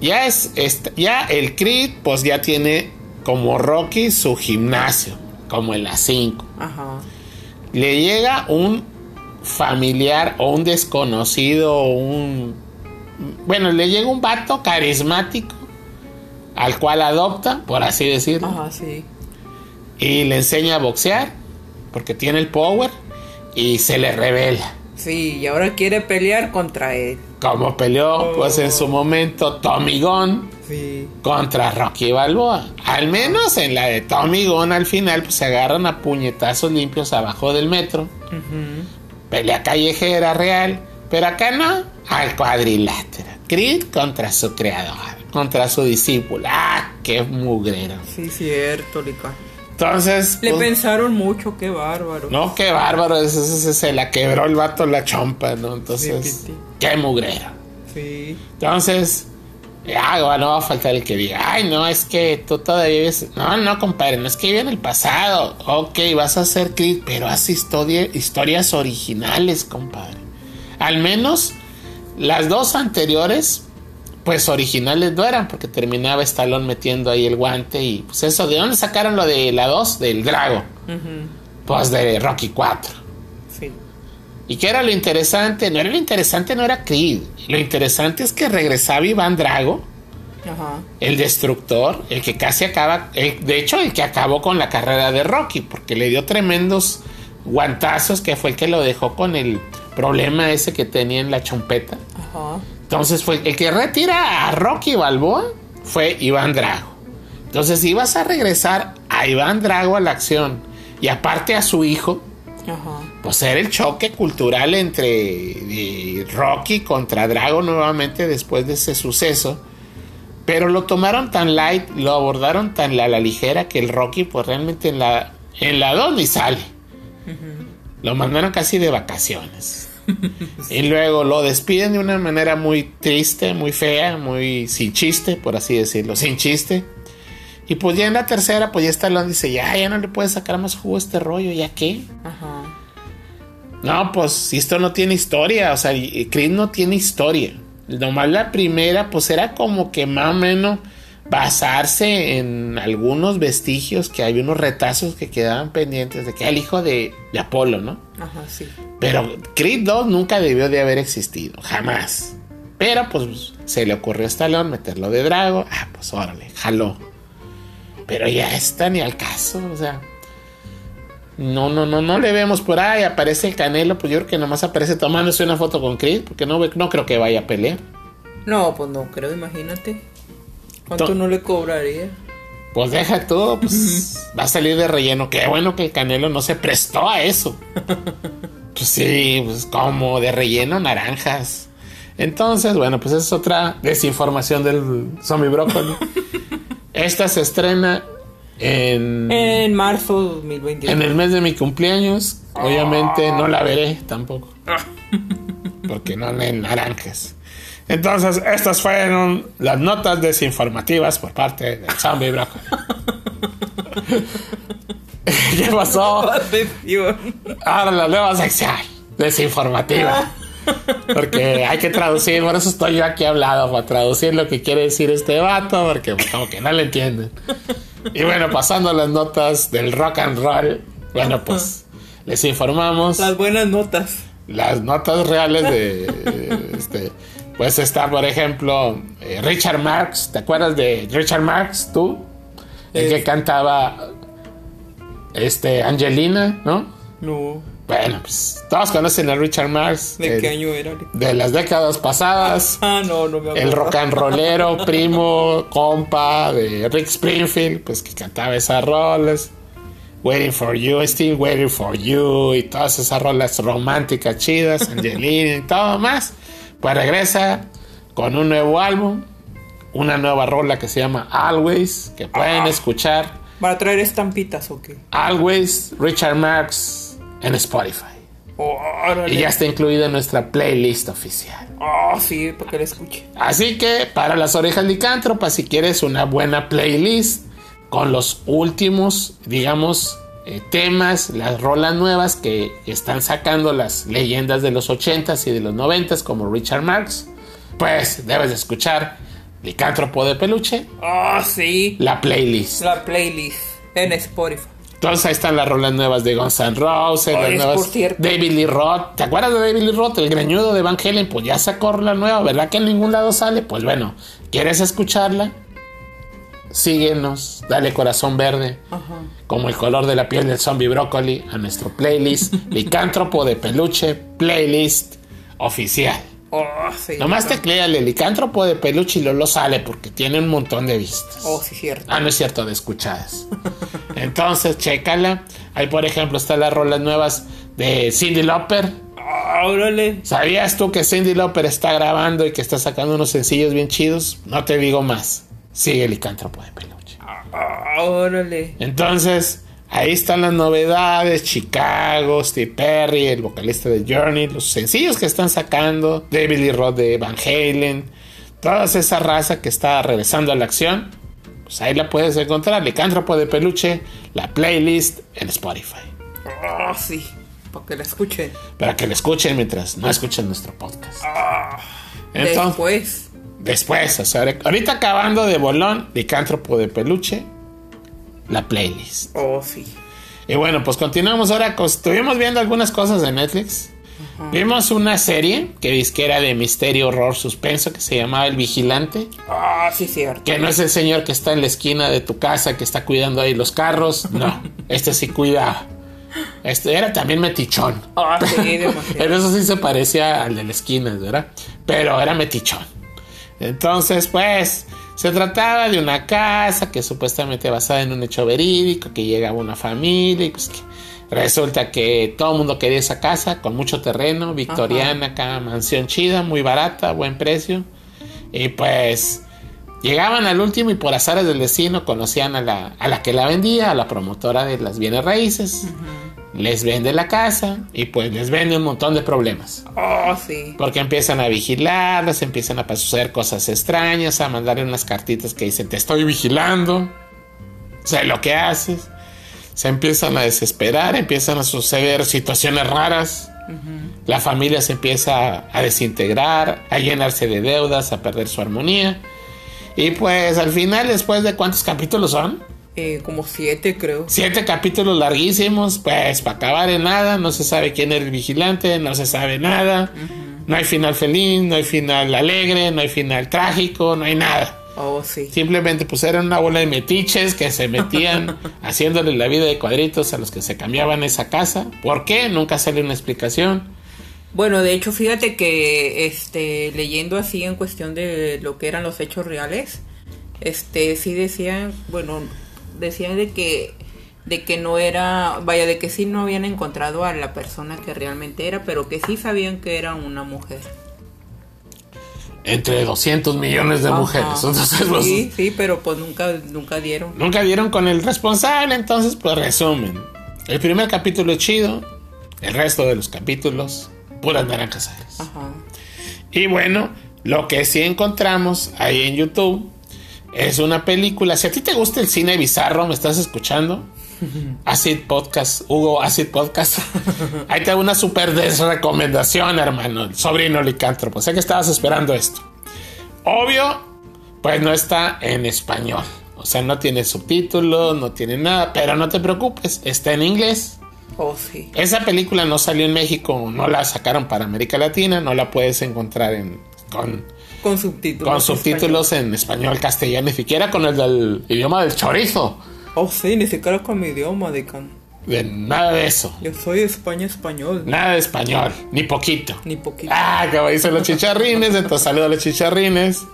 Ya es, ya el Creed pues ya tiene como Rocky su gimnasio, como en la 5. Ajá. Le llega un familiar o un desconocido o un bueno, le llega un vato carismático al cual adopta, por así decirlo. Ajá, sí. Y le enseña a boxear porque tiene el power y se le revela. Sí, y ahora quiere pelear contra él. Como peleó, pues en su oh. momento Tommy Gunn sí. contra Rocky Balboa. Al menos en la de Tommy Gunn al final, pues se agarran a puñetazos limpios abajo del metro. Pelea callejera real. Pero acá no, al cuadrilátero. Creed contra su creador, contra su discípulo. ¡Ah, qué mugrero! Sí, cierto, Lica. Entonces. Le pues, pensaron mucho, qué bárbaro. No, qué bárbaro. se la quebró el vato la chompa, ¿no? Entonces. qué mugrero. Sí. Entonces, ah, no va a faltar el que diga, ay, no, es que tú todavía vives. No, no, compadre, no es que vive en el pasado. Ok, vas a hacer Creed, pero haz historia, historias originales, compadre. Al menos las dos anteriores, pues originales no eran, porque terminaba Stallone metiendo ahí el guante y pues eso, ¿de dónde sacaron lo de la 2? Del Drago. Pues de Rocky 4. Sí. ¿Y qué era lo interesante? No era lo interesante, no era Creed. Lo interesante es que regresaba Iván Drago, Ajá. el destructor, el que casi acaba, el- de hecho, el que acabó con la carrera de Rocky, porque le dio tremendos guantazos, que fue el que lo dejó con el problema ese que tenía en la chompeta. Ajá. Entonces fue el que retira a Rocky Balboa fue Iván Drago. Entonces ibas a regresar a Iván Drago a la acción y aparte a su hijo, Ajá. pues era el choque cultural entre eh, Rocky contra Drago nuevamente después de ese suceso. Pero lo tomaron tan light, lo abordaron tan a la ligera que el Rocky pues realmente en la en la 2 ni sale. Lo mandaron casi de vacaciones. Y luego lo despiden de una manera muy triste, muy fea, muy sin chiste, por así decirlo, sin chiste. Y pues ya en la tercera, pues ya Stallone dice, ya, ya no le puedes sacar más jugo a este rollo, ¿ya qué? Ajá. No, pues esto no tiene historia, o sea, Creed no tiene historia. Nomás la primera, pues era como que más o menos basarse en algunos vestigios que hay unos retazos que quedaban pendientes de que era el hijo de, de Apolo, ¿no? Ajá, sí. Pero Creed 2 nunca debió de haber existido, jamás. Pero pues se le ocurrió a Stallone meterlo de Drago, ah, pues órale, jaló. Pero ya está ni al caso, o sea. No, no, no, no le vemos por ahí, aparece el Canelo, pues yo creo que nomás aparece tomándose una foto con Creed, porque no, no creo que vaya a pelear. No, pues no creo, imagínate. ¿Cuánto To- no le cobraría? Pues deja todo, pues va a salir de relleno. Qué bueno que el Canelo no se prestó a eso. Pues sí, pues como de relleno naranjas. Entonces, bueno, pues esa es otra desinformación del zombie brócoli. Esta se estrena en, En marzo 2021. en el mes de mi cumpleaños. Obviamente no la veré tampoco. Porque no leen naranjas. Entonces, estas fueron las notas desinformativas por parte del zombie brócoli. ¿Qué pasó? Ahora la nueva sección desinformativa. Porque hay que traducir, por eso estoy yo aquí hablado, para traducir lo que quiere decir este vato, porque como que no le entienden. Y bueno, pasando las notas del rock and roll, bueno, pues les informamos Las buenas notas. las notas reales de este pues está por ejemplo eh, Richard Marx ¿te acuerdas de Richard Marx tú? el que cantaba este Angelina ¿no? No. bueno pues todos conocen a Richard Marx ¿De qué año era? de las décadas pasadas Ah, no, no me acuerdo. el rock and rollero primo compa de Rick Springfield pues que cantaba esas rolas Waiting for You, Still Waiting for You y todas esas rolas románticas chidas, Angelina y todo más. Pues regresa con un nuevo álbum, una nueva rola que se llama Always, que pueden escuchar ¿Para traer estampitas o qué? Always Richard Marx en Spotify. Órale. Y ya está incluida en nuestra playlist oficial. Ah, sí, para que la escuche. Así que para las orejas licántropas, si quieres una buena playlist con los últimos, digamos, eh, temas, las rolas nuevas que están sacando las leyendas de los 80s y de los 90s, como Richard Marx, pues debes de escuchar Licántropo de Peluche, Ah, sí. la playlist. La playlist en Spotify. Entonces ahí están las rolas nuevas de Guns N' Roses, las Oye, nuevas. David Lee Roth. ¿Te acuerdas de David Lee Roth, el greñudo de Van Halen? Pues ya sacó la nueva, ¿verdad que en ningún lado sale? Pues bueno, ¿quieres escucharla? Síguenos, dale corazón verde, Ajá. como el color de la piel del zombie brócoli, a nuestro playlist Licántropo de Peluche Playlist Oficial. Oh, sí. Nomás tecléale Licántropo de Peluche y lo sale porque tiene un montón de vistas. Oh, sí, cierto. Ah, no es cierto, de escuchadas. Entonces, chécala. Ahí, por ejemplo, están las rolas nuevas de Cindy Lauper. Ah. ¿Sabías tú que Cindy Lauper está grabando y que está sacando unos sencillos bien chidos? No te digo más. Sigue el licántropo de peluche. Ah, órale. Entonces, Ahí están las novedades, Chicago, Steve Perry, el vocalista de Journey, los sencillos que están sacando, David Lee Roth de Van Halen, toda esa raza que está regresando a la acción, pues ahí la puedes encontrar, Licántropo de Peluche, la playlist en Spotify. Ah, sí, para que la escuchen. Para que la escuchen mientras no escuchen nuestro podcast. Ah, Entonces, después. Después, o sea, ahorita acabando de bolón, Licántropo de Peluche, la playlist. Oh, sí. Y bueno, pues continuamos ahora. Estuvimos viendo algunas cosas de Netflix. Vimos una serie que dice que era de misterio, horror, suspenso, que se llamaba El Vigilante. Ah, sí, cierto. Que no es el señor que está en la esquina de tu casa, que está cuidando ahí los carros. No, este sí cuidaba. Este era también metichón. Ah, sí, demasiado. Pero eso sí se parecía al de la esquina, ¿verdad? Pero era metichón. Entonces, pues, se trataba de una casa que supuestamente basada en un hecho verídico, que llegaba una familia y pues que resulta que todo el mundo quería esa casa con mucho terreno, victoriana, acá, mansión chida, muy barata, buen precio. Y pues llegaban al último y por azares del destino conocían a la, a la que la vendía, a la promotora de las bienes raíces. Les vende la casa y pues les vende un montón de problemas. Oh, sí. Porque empiezan a vigilarlas, empiezan a suceder cosas extrañas, a mandarle unas cartitas que dicen, te estoy vigilando, sé lo que haces. Se empiezan a desesperar, empiezan a suceder situaciones raras. La familia se empieza a desintegrar, a llenarse de deudas, a perder su armonía. Y pues al final, después de cuántos capítulos son, Eh, como siete, creo. Siete capítulos larguísimos, pues para acabar en nada, no se sabe quién es el vigilante, no se sabe nada, no hay final feliz, no hay final alegre, no hay final trágico, no hay nada. Oh, sí. Simplemente pues eran una bola de metiches que se metían haciéndole la vida de cuadritos a los que se cambiaban esa casa. ¿Por qué? Nunca sale una explicación. Bueno, de hecho, fíjate que este leyendo así en cuestión de lo que eran los hechos reales, este sí decían, bueno, decían de que de que no era, vaya, de que sí no habían encontrado a la persona que realmente era, pero que sí sabían que era una mujer. Entre 200 millones de Ajá. mujeres. Entonces, pues, Sí, sí, pero pues nunca nunca dieron. Nunca dieron con el responsable, entonces pues resumen. El primer capítulo es chido, el resto de los capítulos, puras naranjas. Ajá. Y bueno, lo que sí encontramos ahí en YouTube es una película. Si a ti te gusta el cine bizarro, ¿me estás escuchando? Acid Podcast, Hugo Acid Podcast. Ahí te hago una super desrecomendación, hermano. El sobrino licántropo. Sé que estabas esperando esto. Obvio, pues no está en español. O sea, no tiene subtítulos, no tiene nada. Pero no te preocupes, está en inglés. Oh, sí. Esa película no salió en México, no la sacaron para América Latina, no la puedes encontrar en, con, Con subtítulos. con subtítulos en español, castellano, ni siquiera con el del idioma del chorizo. Oh, sí, ni siquiera con mi idioma, Decan. De nada de eso. Yo soy de España español. Nada de español, ni poquito. Ni poquito. Ah, como dicen los chicharrines, entonces saludo a los chicharrines.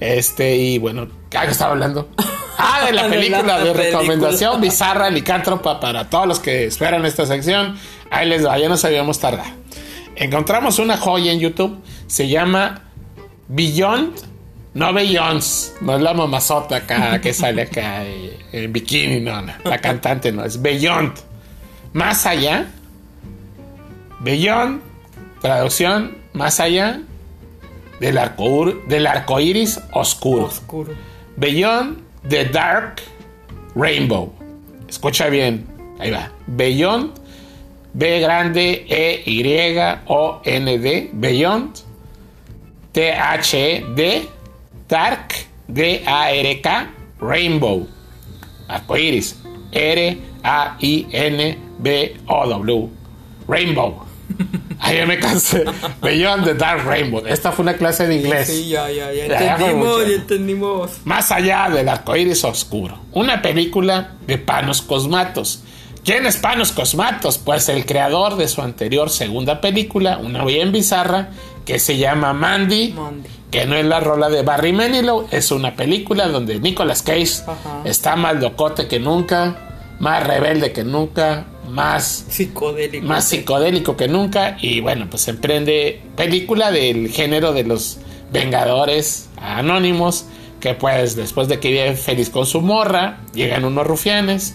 Este, y bueno, ¿qué estaba hablando? Ah, de la De la película de película. recomendación bizarra licántropa para todos los que esperan esta sección. Ahí les va, ya no sabíamos tardar. Encontramos una joya en YouTube, se llama Beyond, no Beyonds, no es la mamazota acá que sale acá en bikini, no, no, la cantante no, es Beyond. Más allá, Beyond, traducción, más allá del arco, del arco iris oscuro. Oscuro. Beyond the Dark Rainbow. Escucha bien. Ahí va. Beyond. B grande E Y O N D. Beyond. T H E D. Dark. D A R K. Rainbow. Arcoiris. R A I N B O W. Rainbow. Ahí ya me cansé. Beyond the Dark Rainbow. Esta fue una clase de inglés. Sí, ya, ya, entendimos, ya entendimos. Más allá del arco iris oscuro. Una película de Panos Cosmatos. ¿Quién es Panos Cosmatos? Pues el creador de su anterior segunda película, una bien bizarra, que se llama Mandy. Mandy. Que no es la rola de Barry Manilow, es una película donde Nicolas Cage Ajá. está más locote que nunca, más rebelde que nunca, más Psicodélico. más psicodélico que nunca y bueno pues emprende película del género de los Vengadores Anónimos que pues después de que vive feliz con su morra llegan unos rufianes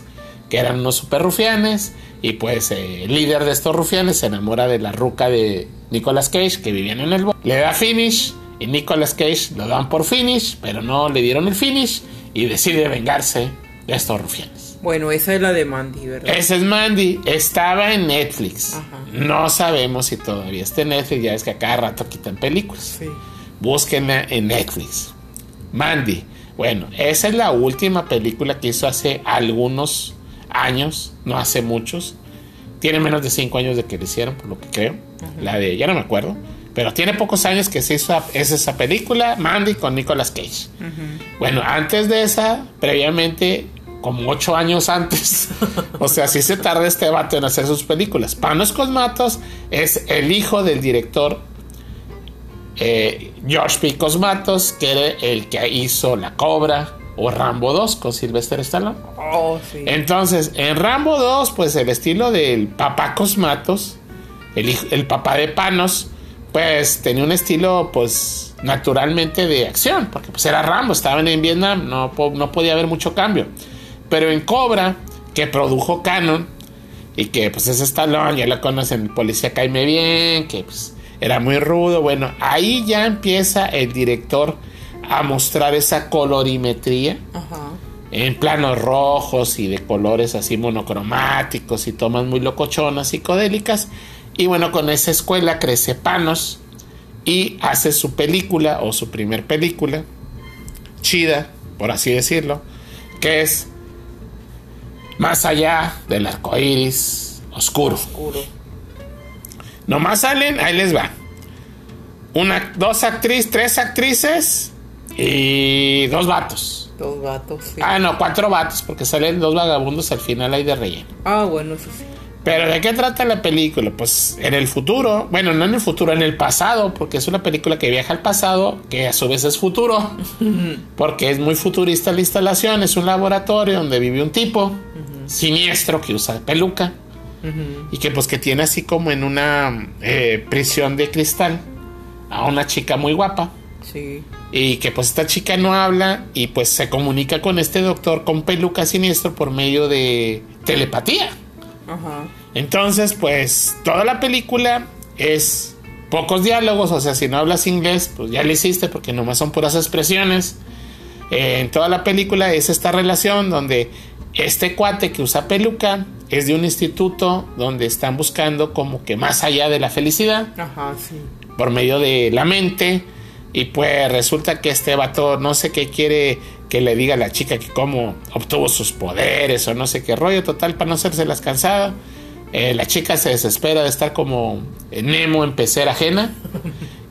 que eran unos super rufianes. Y pues eh, el líder de estos rufianes se enamora de la ruca de Nicolas Cage que vivían en el bosque. Le da finish y Nicolas Cage lo dan por finish, pero no le dieron el finish y decide vengarse de estos rufianes. Bueno, esa es la de Mandy, ¿verdad? Esa es Mandy, estaba en Netflix. Ajá. No sabemos si todavía está en Netflix, ya es que a cada rato quitan películas. Sí. Búsquenla en Netflix. Mandy. Bueno, esa es la última película que hizo hace algunos años, no hace muchos. Tiene menos de 5 años de que la hicieron, por lo que creo. La de, ya no me acuerdo. Pero tiene pocos años que se hizo es esa película, Mandy con Nicolas Cage. Bueno, antes de esa, previamente, como 8 años antes. o sea, sí se tarda este vato en hacer sus películas. Panos Cosmatos es el hijo del director eh, George P. Cosmatos, que era el que hizo La Cobra o Rambo 2 con Sylvester Stallone. Oh, sí. Entonces, en Rambo 2, pues el estilo del papá Cosmatos, el, el papá de Panos, pues tenía un estilo, pues naturalmente de acción, porque pues era Rambo, estaban en Vietnam, no, no podía haber mucho cambio. Pero en Cobra, que produjo Canon, y que pues es Stallone, ya lo conocen, el policía Caime Bien, que pues era muy rudo, bueno, ahí ya empieza el director a mostrar esa colorimetría Ajá. en planos rojos y de colores así monocromáticos y tomas muy locochonas, psicodélicas. Y bueno, con esa escuela crece Panos y hace su película o su primer película, chida, por así decirlo, que es Más allá del arco iris oscuro. Oscuro. Nomás salen, ahí les va. Una, dos actrices, tres actrices y dos vatos. Dos gatos, sí. Ah, no, cuatro vatos, porque salen dos vagabundos al final ahí de relleno. Ah, bueno, eso sí. Pero ¿de qué trata la película? Pues en el futuro, bueno, no en el futuro, en el pasado, porque es una película que viaja al pasado, que a su vez es futuro, porque es muy futurista la instalación, es un laboratorio donde vive un tipo siniestro que usa peluca y que pues que tiene así como en una eh, prisión de cristal a una chica muy guapa. Sí. Y que pues esta chica no habla y pues se comunica con este doctor con peluca siniestro por medio de telepatía. Ajá. Entonces pues toda la película es pocos diálogos, o sea, si no hablas inglés pues ya lo hiciste porque nomás son puras expresiones. Eh, en toda la película es esta relación donde este cuate que usa peluca es de un instituto donde están buscando como que más allá de la felicidad Ajá, sí. por medio de la mente. Y pues resulta que este vato no sé qué quiere que le diga a la chica que cómo obtuvo sus poderes o no sé qué rollo. Total, para no hacerse las cansada. Eh, la chica se desespera de estar como Nemo en pecera ajena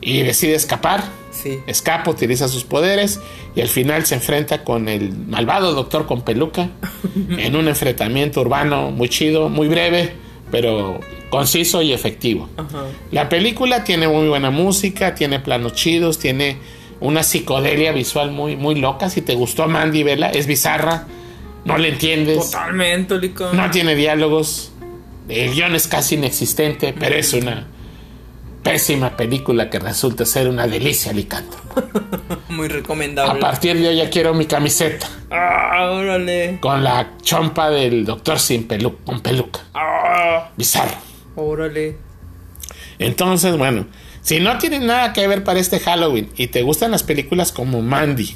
y decide escapar. Sí. Escapa, utiliza sus poderes y al final se enfrenta con el malvado doctor con peluca en un enfrentamiento urbano muy chido, muy breve, pero conciso y efectivo. Ajá. La película tiene muy buena música, tiene planos chidos, tiene una psicodelia visual muy, muy loca. Si te gustó Mandy, vela, es bizarra, no le entiendes, Totalmente, Lica. no tiene diálogos, el guion es casi inexistente, pero es una pésima película que resulta ser una delicia licántropo. Muy A recomendable. partir de hoy ya quiero mi camiseta Ah, órale. con la chompa del doctor sin pelu con peluca. Ah, Bizarro. órale. Entonces, bueno, si no tienes nada que ver para este Halloween y te gustan las películas como Mandy,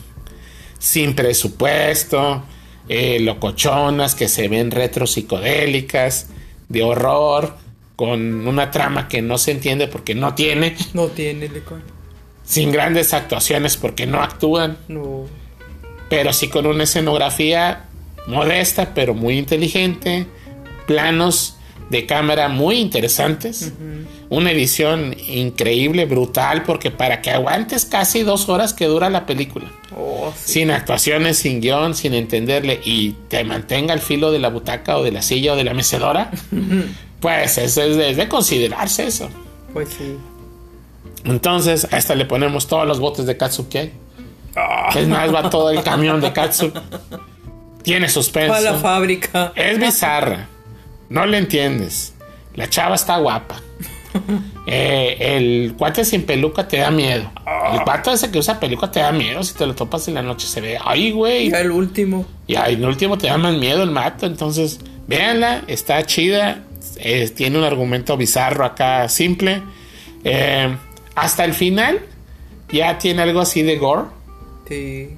sin presupuesto, eh, locochonas que se ven retro psicodélicas, de horror, con una trama que no se entiende porque no tiene, No tiene, Lica. sin grandes actuaciones porque no actúan, No. pero sí con una escenografía modesta pero muy inteligente, planos de cámara muy interesantes, una edición increíble, brutal, porque para que aguantes casi dos horas que dura la película, Oh, sí. sin actuaciones, sin guion, sin entenderle y te mantenga al filo de la butaca o de la silla o de la mecedora, pues eso es de, es de considerarse eso. Pues sí. Entonces, a esta le ponemos todos los botes de katsu que hay. Es más, va todo el camión de katsu. Tiene suspenso. A la fábrica. Es bizarra. No le entiendes. La chava está guapa. Eh, el cuate sin peluca te da miedo. El pato ese que usa peluca te da miedo. Si te lo topas en la noche se ve. Ay, güey. Ya el último. Y ahí, en último te da más miedo el mato. Entonces, Véanla, está chida. eh, tiene un argumento bizarro acá, simple. Eh, hasta el final ya tiene algo así de gore, Sí.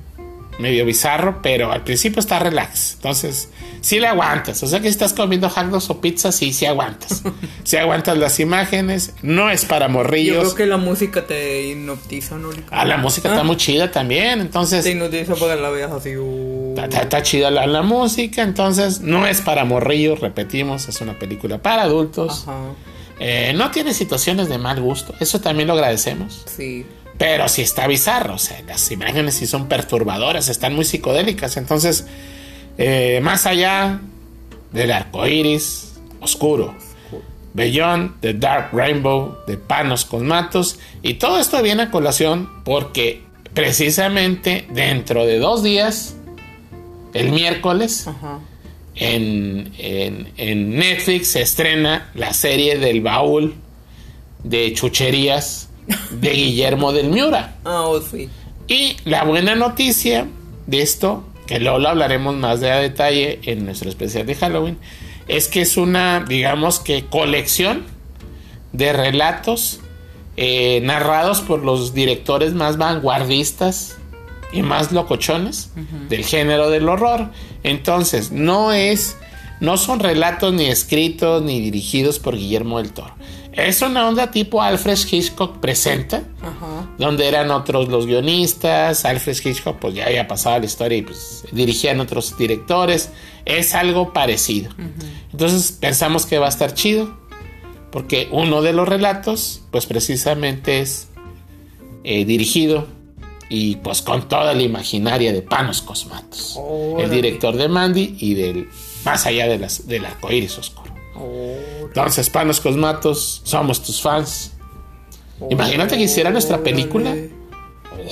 Medio bizarro, pero al principio está relax. Entonces, sí le aguantas. O sea que si estás comiendo hot dogs o pizza, sí, sí aguantas. sí aguantas las imágenes. No es para Yo morrillos. creo que la música te hipnotiza, ¿no? Ah, la música está muy chida también. Entonces, Te hipnotiza para que la veas así. uh. Está, está- está chida la, la música, entonces no es para morrillos, repetimos, es una película para adultos. Ajá. Eh, no tiene situaciones de mal gusto, eso también lo agradecemos. Sí. Pero sí está bizarro, o sea, las imágenes sí son perturbadoras, están muy psicodélicas. Entonces, eh, más allá del arco iris oscuro, Beyond the Dark Rainbow de Panos con Matos, y todo esto viene a colación porque precisamente dentro de dos días, el miércoles, Ajá. en, en- en Netflix se estrena la serie del baúl de chucherías de Guillermo del Miura. Ah, oh, sí. Y la buena noticia de esto, que luego lo hablaremos más de a detalle en nuestro especial de Halloween, es que es una, digamos que, colección de relatos eh, narrados por los directores más vanguardistas y más locochones del género del horror. Entonces, no es, no son relatos ni escritos ni dirigidos por Guillermo del Toro. Es una onda tipo Alfred Hitchcock presenta, Ajá. donde eran otros los guionistas, Alfred Hitchcock pues ya había pasado la historia y pues dirigían otros directores, es algo parecido. Entonces pensamos que va a estar chido, porque uno de los relatos pues precisamente es eh, dirigido y pues con toda la imaginaria de Panos Cosmatos, el director de Mandy y del más allá de las, del arcoíris oscuro. Oh, Entonces, Panos Cosmatos, somos tus fans. Imagínate que hiciera nuestra película.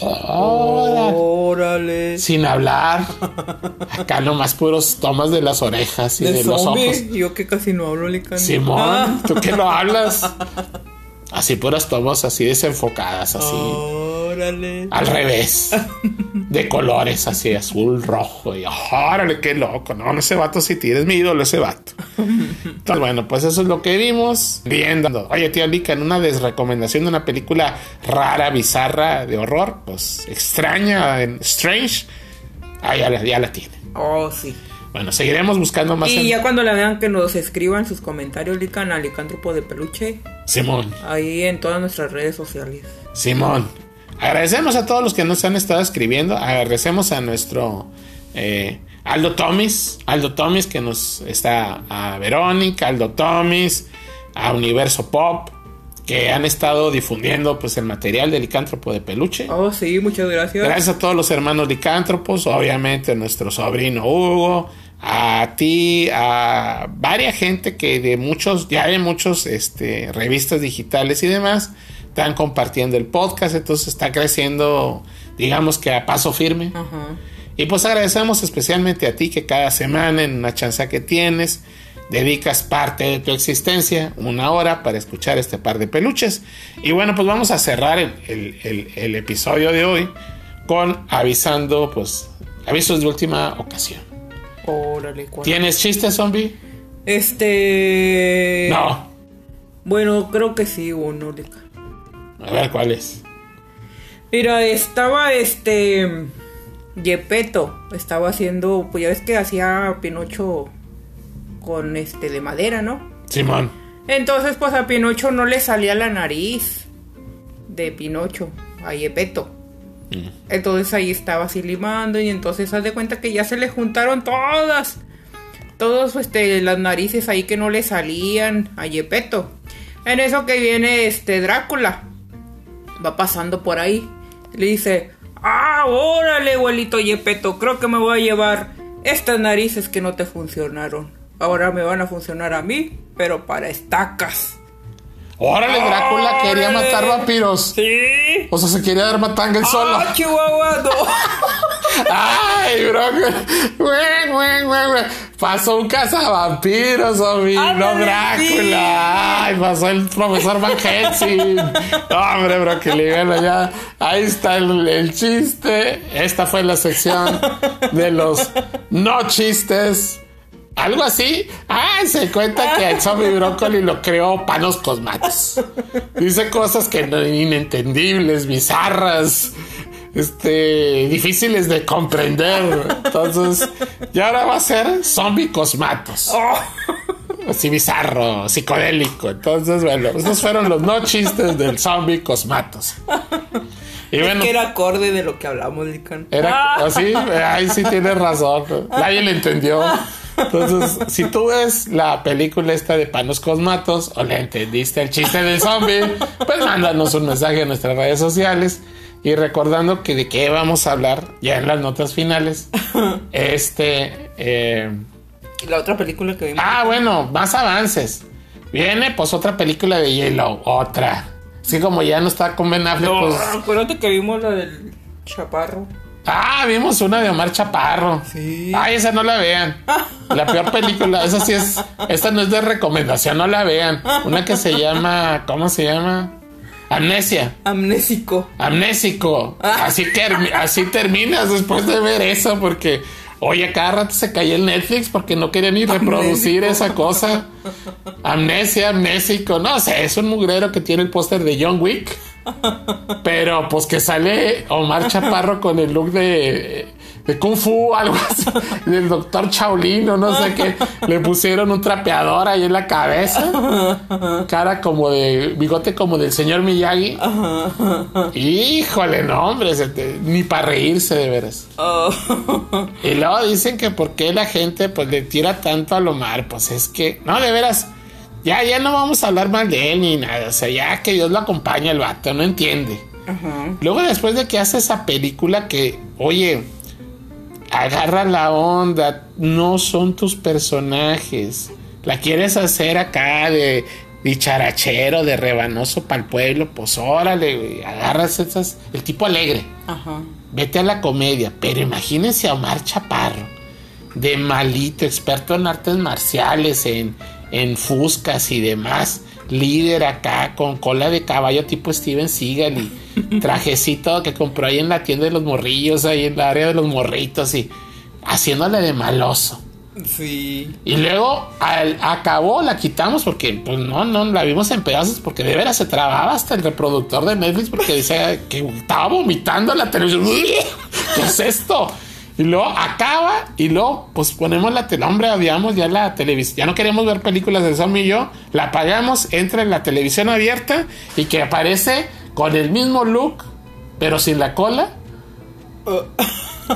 Órale. sin hablar. Acá nomás puros tomas de las orejas y de, De los ojos. Yo que casi no hablo, Licano. Simón, ¿tú qué no hablas? Así puras tomas así desenfocadas, así. Órale. Al revés. De colores así, azul, rojo. Y órale, qué loco. No, no, ese vato sí tienes mi ídolo, ese vato. Entonces, bueno, pues eso es lo que vimos. Viendo. Oye, tío Lica, en una desrecomendación de una película rara, bizarra, de horror, pues extraña, en Strange. Ah, ya la, ya la tiene. Oh, sí. Bueno, seguiremos buscando más Y en- ya cuando la vean que nos escriban sus comentarios, Lican, a Licántropo de Peluche, Simón. ahí en todas nuestras redes sociales. Simón. Agradecemos a todos los que nos han estado escribiendo. Agradecemos a nuestro eh, Aldo Tomis. Aldo Tomis que nos está a Verónica, Aldo Tomis, a Universo Pop, que han estado difundiendo pues el material del licántropo de peluche. Oh, sí, muchas gracias. Gracias a todos los hermanos licántropos, obviamente a nuestro sobrino Hugo, a ti, a varias gente que de muchos, ya de muchos este, revistas digitales y demás, están compartiendo el podcast, entonces está creciendo, digamos que a paso firme. Ajá. Y pues agradecemos especialmente a ti que cada semana en una chance que tienes, dedicas parte de tu existencia, una hora, para escuchar este par de peluches. Y bueno, pues vamos a cerrar el, el- el- el episodio de hoy con avisando, pues, avisos de última ocasión. Órale, ¿cuál? ¿Tienes chistes, zombie? Este. No. Bueno, creo que sí, uno. A ver, ¿cuál es? Mira, estaba este. Yepeto. Estaba haciendo. Pues ya ves que hacía Pinocho con este de madera, ¿no? Simón. Entonces, pues a Pinocho no le salía la nariz de Pinocho, a Yepeto. Entonces ahí estaba así limando y entonces haz de cuenta que ya se le juntaron todas. Todos este, las narices ahí que no le salían a Yepeto. En eso que viene este Drácula. Va pasando por ahí. Le dice, ah, órale, abuelito Yepeto, creo que me voy a llevar estas narices que no te funcionaron. Ahora me van a funcionar a mí, pero para estacas. Órale, Drácula quería matar vampiros. Sí. O sea, se quería dar matanga él solo. ¡Ah, Chihuahua! No. Ay, bro. Güey, güey, güey, güey. Pasó un cazavampiros, zombie. No Ándale, Drácula. Ay, pasó el profesor Van Helsing. Hombre, bro, que gana ya. Ahí está el, el chiste. Esta fue la sección de los no chistes. Algo así. Ah, se cuenta que el zombie brócoli lo creó Panos Cosmatos. Dice cosas que no, inentendibles, bizarras, este, difíciles de comprender. Entonces, y ahora va a ser zombie Cosmatos. Así bizarro, psicodélico. Entonces, bueno, esos fueron los no chistes del zombie Cosmatos. Y bueno, que era acorde de lo que hablamos, Lican. Era así, ahí sí tienes razón. Nadie le entendió. Entonces, si tú ves la película esta de Panos Cosmatos o le entendiste el chiste del zombie, pues mándanos un mensaje en nuestras redes sociales. Y recordando que de qué vamos a hablar ya en las notas finales. Este. Eh, la otra película que vimos. Ah, bueno, más avances. Viene pues otra película de Yellow, otra. Así como ya no está con Ben Affleck, no, pues. Acuérdate que vimos la del Chaparro. Ah, vimos una de Omar Chaparro. Sí. Ay, esa no la vean. La peor película, esa sí es. Esta no es de recomendación, no la vean. Una que se llama. ¿Cómo se llama? Amnesia. Amnésico. Amnésico. Así que así terminas después de ver eso, porque. Oye, cada rato se cayó el Netflix porque no quería ni reproducir esa cosa. Amnesia, amnésico. No sé, es un mugrero que tiene el póster de John Wick. Pero pues que sale Omar Chaparro con el look de, de Kung Fu, algo así, del doctor Shaolin o no sé qué. Le pusieron un trapeador ahí en la cabeza. Cara como de, bigote como del señor Miyagi. Híjole, no, hombre, ni para reírse de veras. Y luego dicen que por qué la gente pues le tira tanto al Omar, pues es que, no, de veras. Ya, ya no vamos a hablar mal de él ni nada. O sea, ya que Dios lo acompaña el vato, no entiende. Luego, después de que hace esa película que, oye, agarra la onda, no son tus personajes. La quieres hacer acá de dicharachero, de rebanoso para el pueblo, pues órale, agarras esas, el tipo alegre. Vete a la comedia, pero imagínense a Omar Chaparro, de malito, experto en artes marciales, en en fuscas y demás. Líder acá con cola de caballo tipo Steven Seagal y trajecito que compró ahí en la tienda de los morrillos, ahí en la área de los morritos y haciéndole de maloso. Sí. Y luego al, acabó, la quitamos porque pues no, no, la vimos en pedazos porque de veras se trababa hasta el reproductor de Netflix porque decía que estaba vomitando la televisión. ¿Qué es esto? Y luego acaba y luego pues ponemos la tele. Hombre, odiamos ya la televisión. Ya no queremos ver películas de zombie y yo. La apagamos, entra en la televisión abierta y que aparece con el mismo look, pero sin la cola.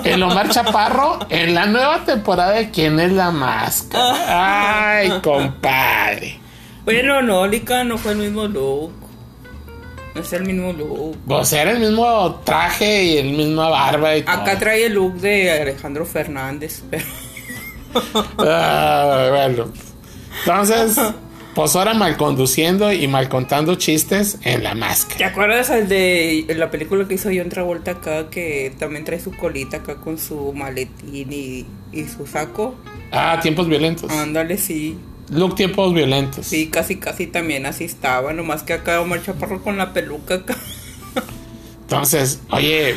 El Omar Chaparro en la nueva temporada de ¿Quién es la máscara? Ay, compadre. Bueno, no, Lica no fue el mismo look. No es el mismo look. Sea, era el mismo traje y el mismo barba y Acá trae el look de Alejandro Fernández, pero... ah, bueno. Entonces, pues ahora mal conduciendo y mal contando chistes en la máscara. ¿Te acuerdas el de la película que hizo John Travolta acá que también trae su colita acá con su maletín y, y su saco? Ah, tiempos violentos. Ándale, sí. Look tiempos violentos. Sí, casi, casi también así estaba. Nomás que acá Omar Chaparro con la peluca acá. Entonces, oye,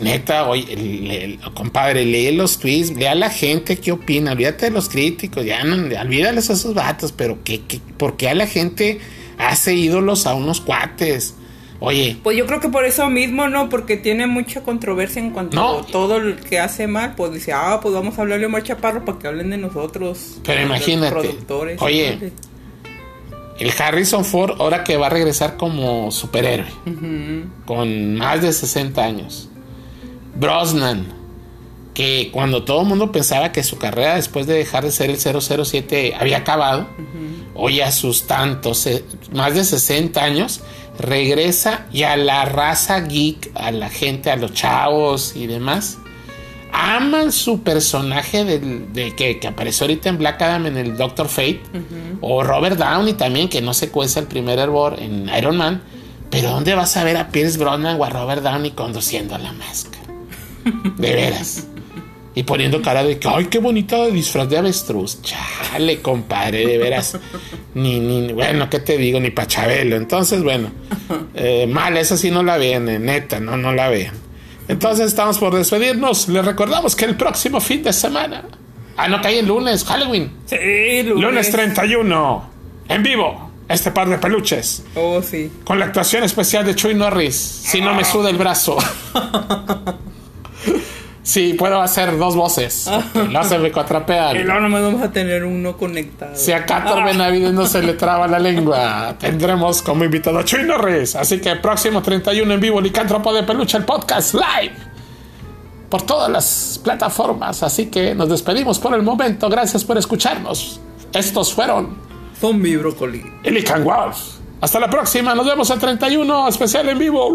neta, oye, compadre, lee los tweets, lea a la gente qué opina, olvídate de los críticos, ya no, olvídales a esos vatos, pero ¿qué, qué, ¿por qué a la gente hace ídolos a unos cuates? Oye. Pues yo creo que por eso mismo, ¿no? Porque tiene mucha controversia en cuanto a todo lo que hace mal, pues dice, ah, pues vamos a hablarle a Omar Chaparro para que hablen de nosotros. Pero imagínate. Productores, oye, el Harrison Ford, ahora que va a regresar como superhéroe, con más de 60 años. Brosnan, que cuando todo el mundo pensaba que su carrera después de dejar de ser el 007 había acabado, hoy a sus tantos, eh, más de 60 años, regresa y a la raza geek, a la gente, a los chavos y demás, aman su personaje de, que, apareció ahorita en Black Adam en el Doctor Fate, o Robert Downey también, que no se cuesta el primer hervor en Iron Man, pero ¿dónde vas a ver a Pierce Brosnan o a Robert Downey conduciendo la máscara? De veras. Y poniendo cara de que, ay, qué bonita disfraz de avestruz. Chale, compadre, de veras. Ni, ni, bueno, ¿qué te digo? Ni Pachabelo. Entonces, bueno, eh, mal, esa sí no la vean, eh, neta, no, no la vean. Entonces estamos por despedirnos. Les recordamos que el próximo fin de semana Ah, no, cae el lunes, Halloween. Sí, Lunes 31, en vivo, este par de peluches. Oh, sí. Con la actuación especial de Chuy Norris. Si no me suda el brazo. sí, puedo hacer dos voces. porque No se me Y cuatrapean. luego nomás vamos a tener uno conectado. Si a Cátor Benavides no se le traba la lengua, tendremos como invitado a Chuy Norris. Así que próximo 31 en vivo, Licántropo de Peluche, el podcast live. Por todas las plataformas. Así que nos despedimos por el momento. Gracias por escucharnos. Estos fueron Zombie brócoli. Illican Wolf. Hasta la próxima. Nos vemos el 31 especial en vivo.